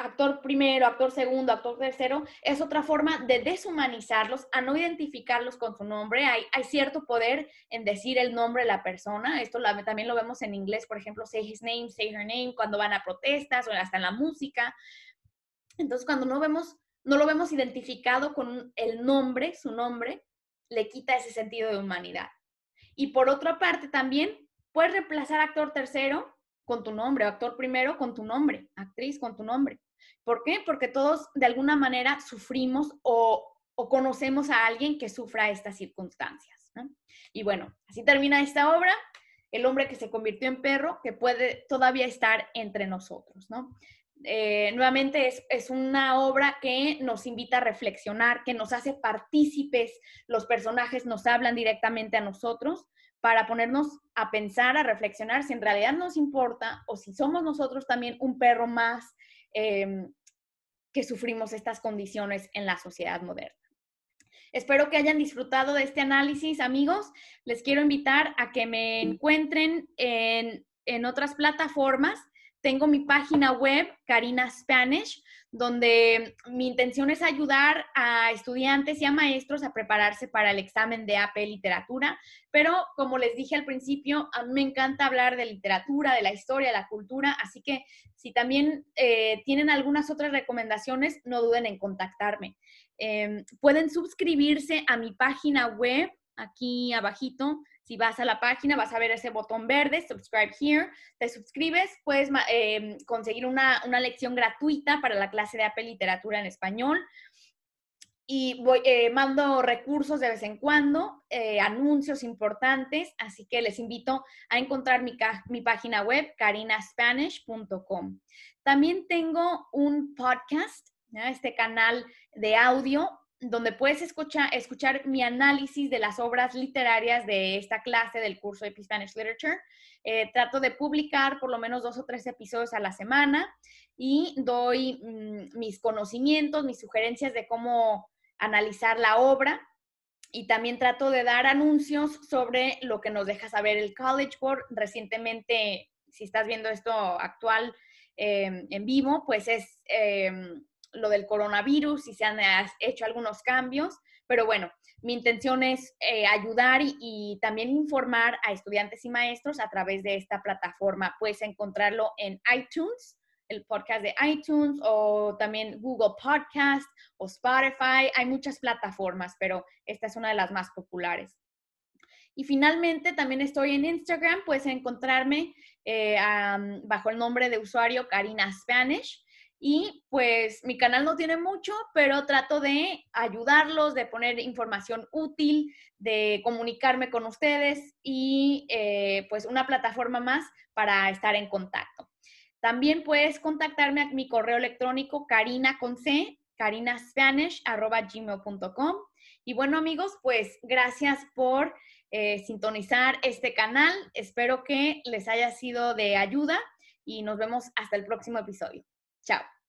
actor primero, actor segundo, actor tercero, es otra forma de deshumanizarlos, a no identificarlos con su nombre. Hay, cierto poder en decir el nombre de la persona. Esto también lo vemos en inglés, por ejemplo, say his name, say her name, cuando van a protestas o hasta en la música. Entonces, cuando no, vemos, no lo vemos identificado con el nombre, su nombre, le quita ese sentido de humanidad. Y por otra parte, también puedes reemplazar actor tercero con tu nombre, actor primero con tu nombre, actriz con tu nombre. ¿Por qué? Porque todos de alguna manera sufrimos o, conocemos a alguien que sufra estas circunstancias. Y bueno, así termina esta obra, El hombre que se convirtió en perro, que puede todavía estar entre nosotros. Eh, nuevamente es, es, una obra que nos invita a reflexionar, que nos hace partícipes, los personajes nos hablan directamente a nosotros, para ponernos a pensar, a reflexionar si en realidad nos importa o si somos nosotros también un perro más em, que sufrimos estas condiciones en la sociedad moderna. Espero que hayan disfrutado de este análisis, amigos. Les quiero invitar a que me encuentren en, en otras plataformas. Tengo mi página web, Karina Spanish, donde mi intención es ayudar a estudiantes y a maestros a prepararse para el examen de AP Literatura, pero como les dije al principio, a mí me encanta hablar de literatura, de la historia, de la cultura, así que si también eh, tienen algunas otras recomendaciones, no duden en contactarme. Em, pueden suscribirse a mi página web aquí abajito si vas a la página, vas a ver ese botón verde, subscribe here, te suscribes, puedes em, conseguir una, lección gratuita para la clase de AP Literatura en Español. Y eh, mando recursos de vez en cuando, eh, anuncios importantes, así que les invito a encontrar mi, mi página web, carinaspanish.com. También tengo un podcast, este canal de audio donde puedes escuchar, escuchar mi análisis de las obras literarias de esta clase del curso de Spanish Literature. Eh, trato de publicar por lo menos dos o tres episodios a la semana y doy mm, mis conocimientos, mis sugerencias de cómo analizar la obra y también trato de dar anuncios sobre lo que nos deja saber el College Board. Recientemente, si estás viendo esto actual eh, en vivo, pues es... Eh, lo del coronavirus y se han hecho algunos cambios, pero bueno, mi intención es eh, ayudar y, también informar a estudiantes y maestros a través de esta plataforma. Puedes encontrarlo en iTunes, el podcast de iTunes o también Google Podcast o Spotify. Hay muchas plataformas, pero esta es una de las más populares. Y finalmente también estoy en Instagram, puedes encontrarme eh, bajo el nombre de usuario Karina Spanish. Y pues mi canal no tiene mucho, pero trato de ayudarlos, de poner información útil, de comunicarme con ustedes y eh, pues una plataforma más para estar en contacto. También puedes contactarme a mi correo electrónico carina con c, carinaspanish.gmail.com. Y bueno amigos, pues gracias por eh, sintonizar este canal. Espero que les haya sido de ayuda y nos vemos hasta el próximo episodio. Chao.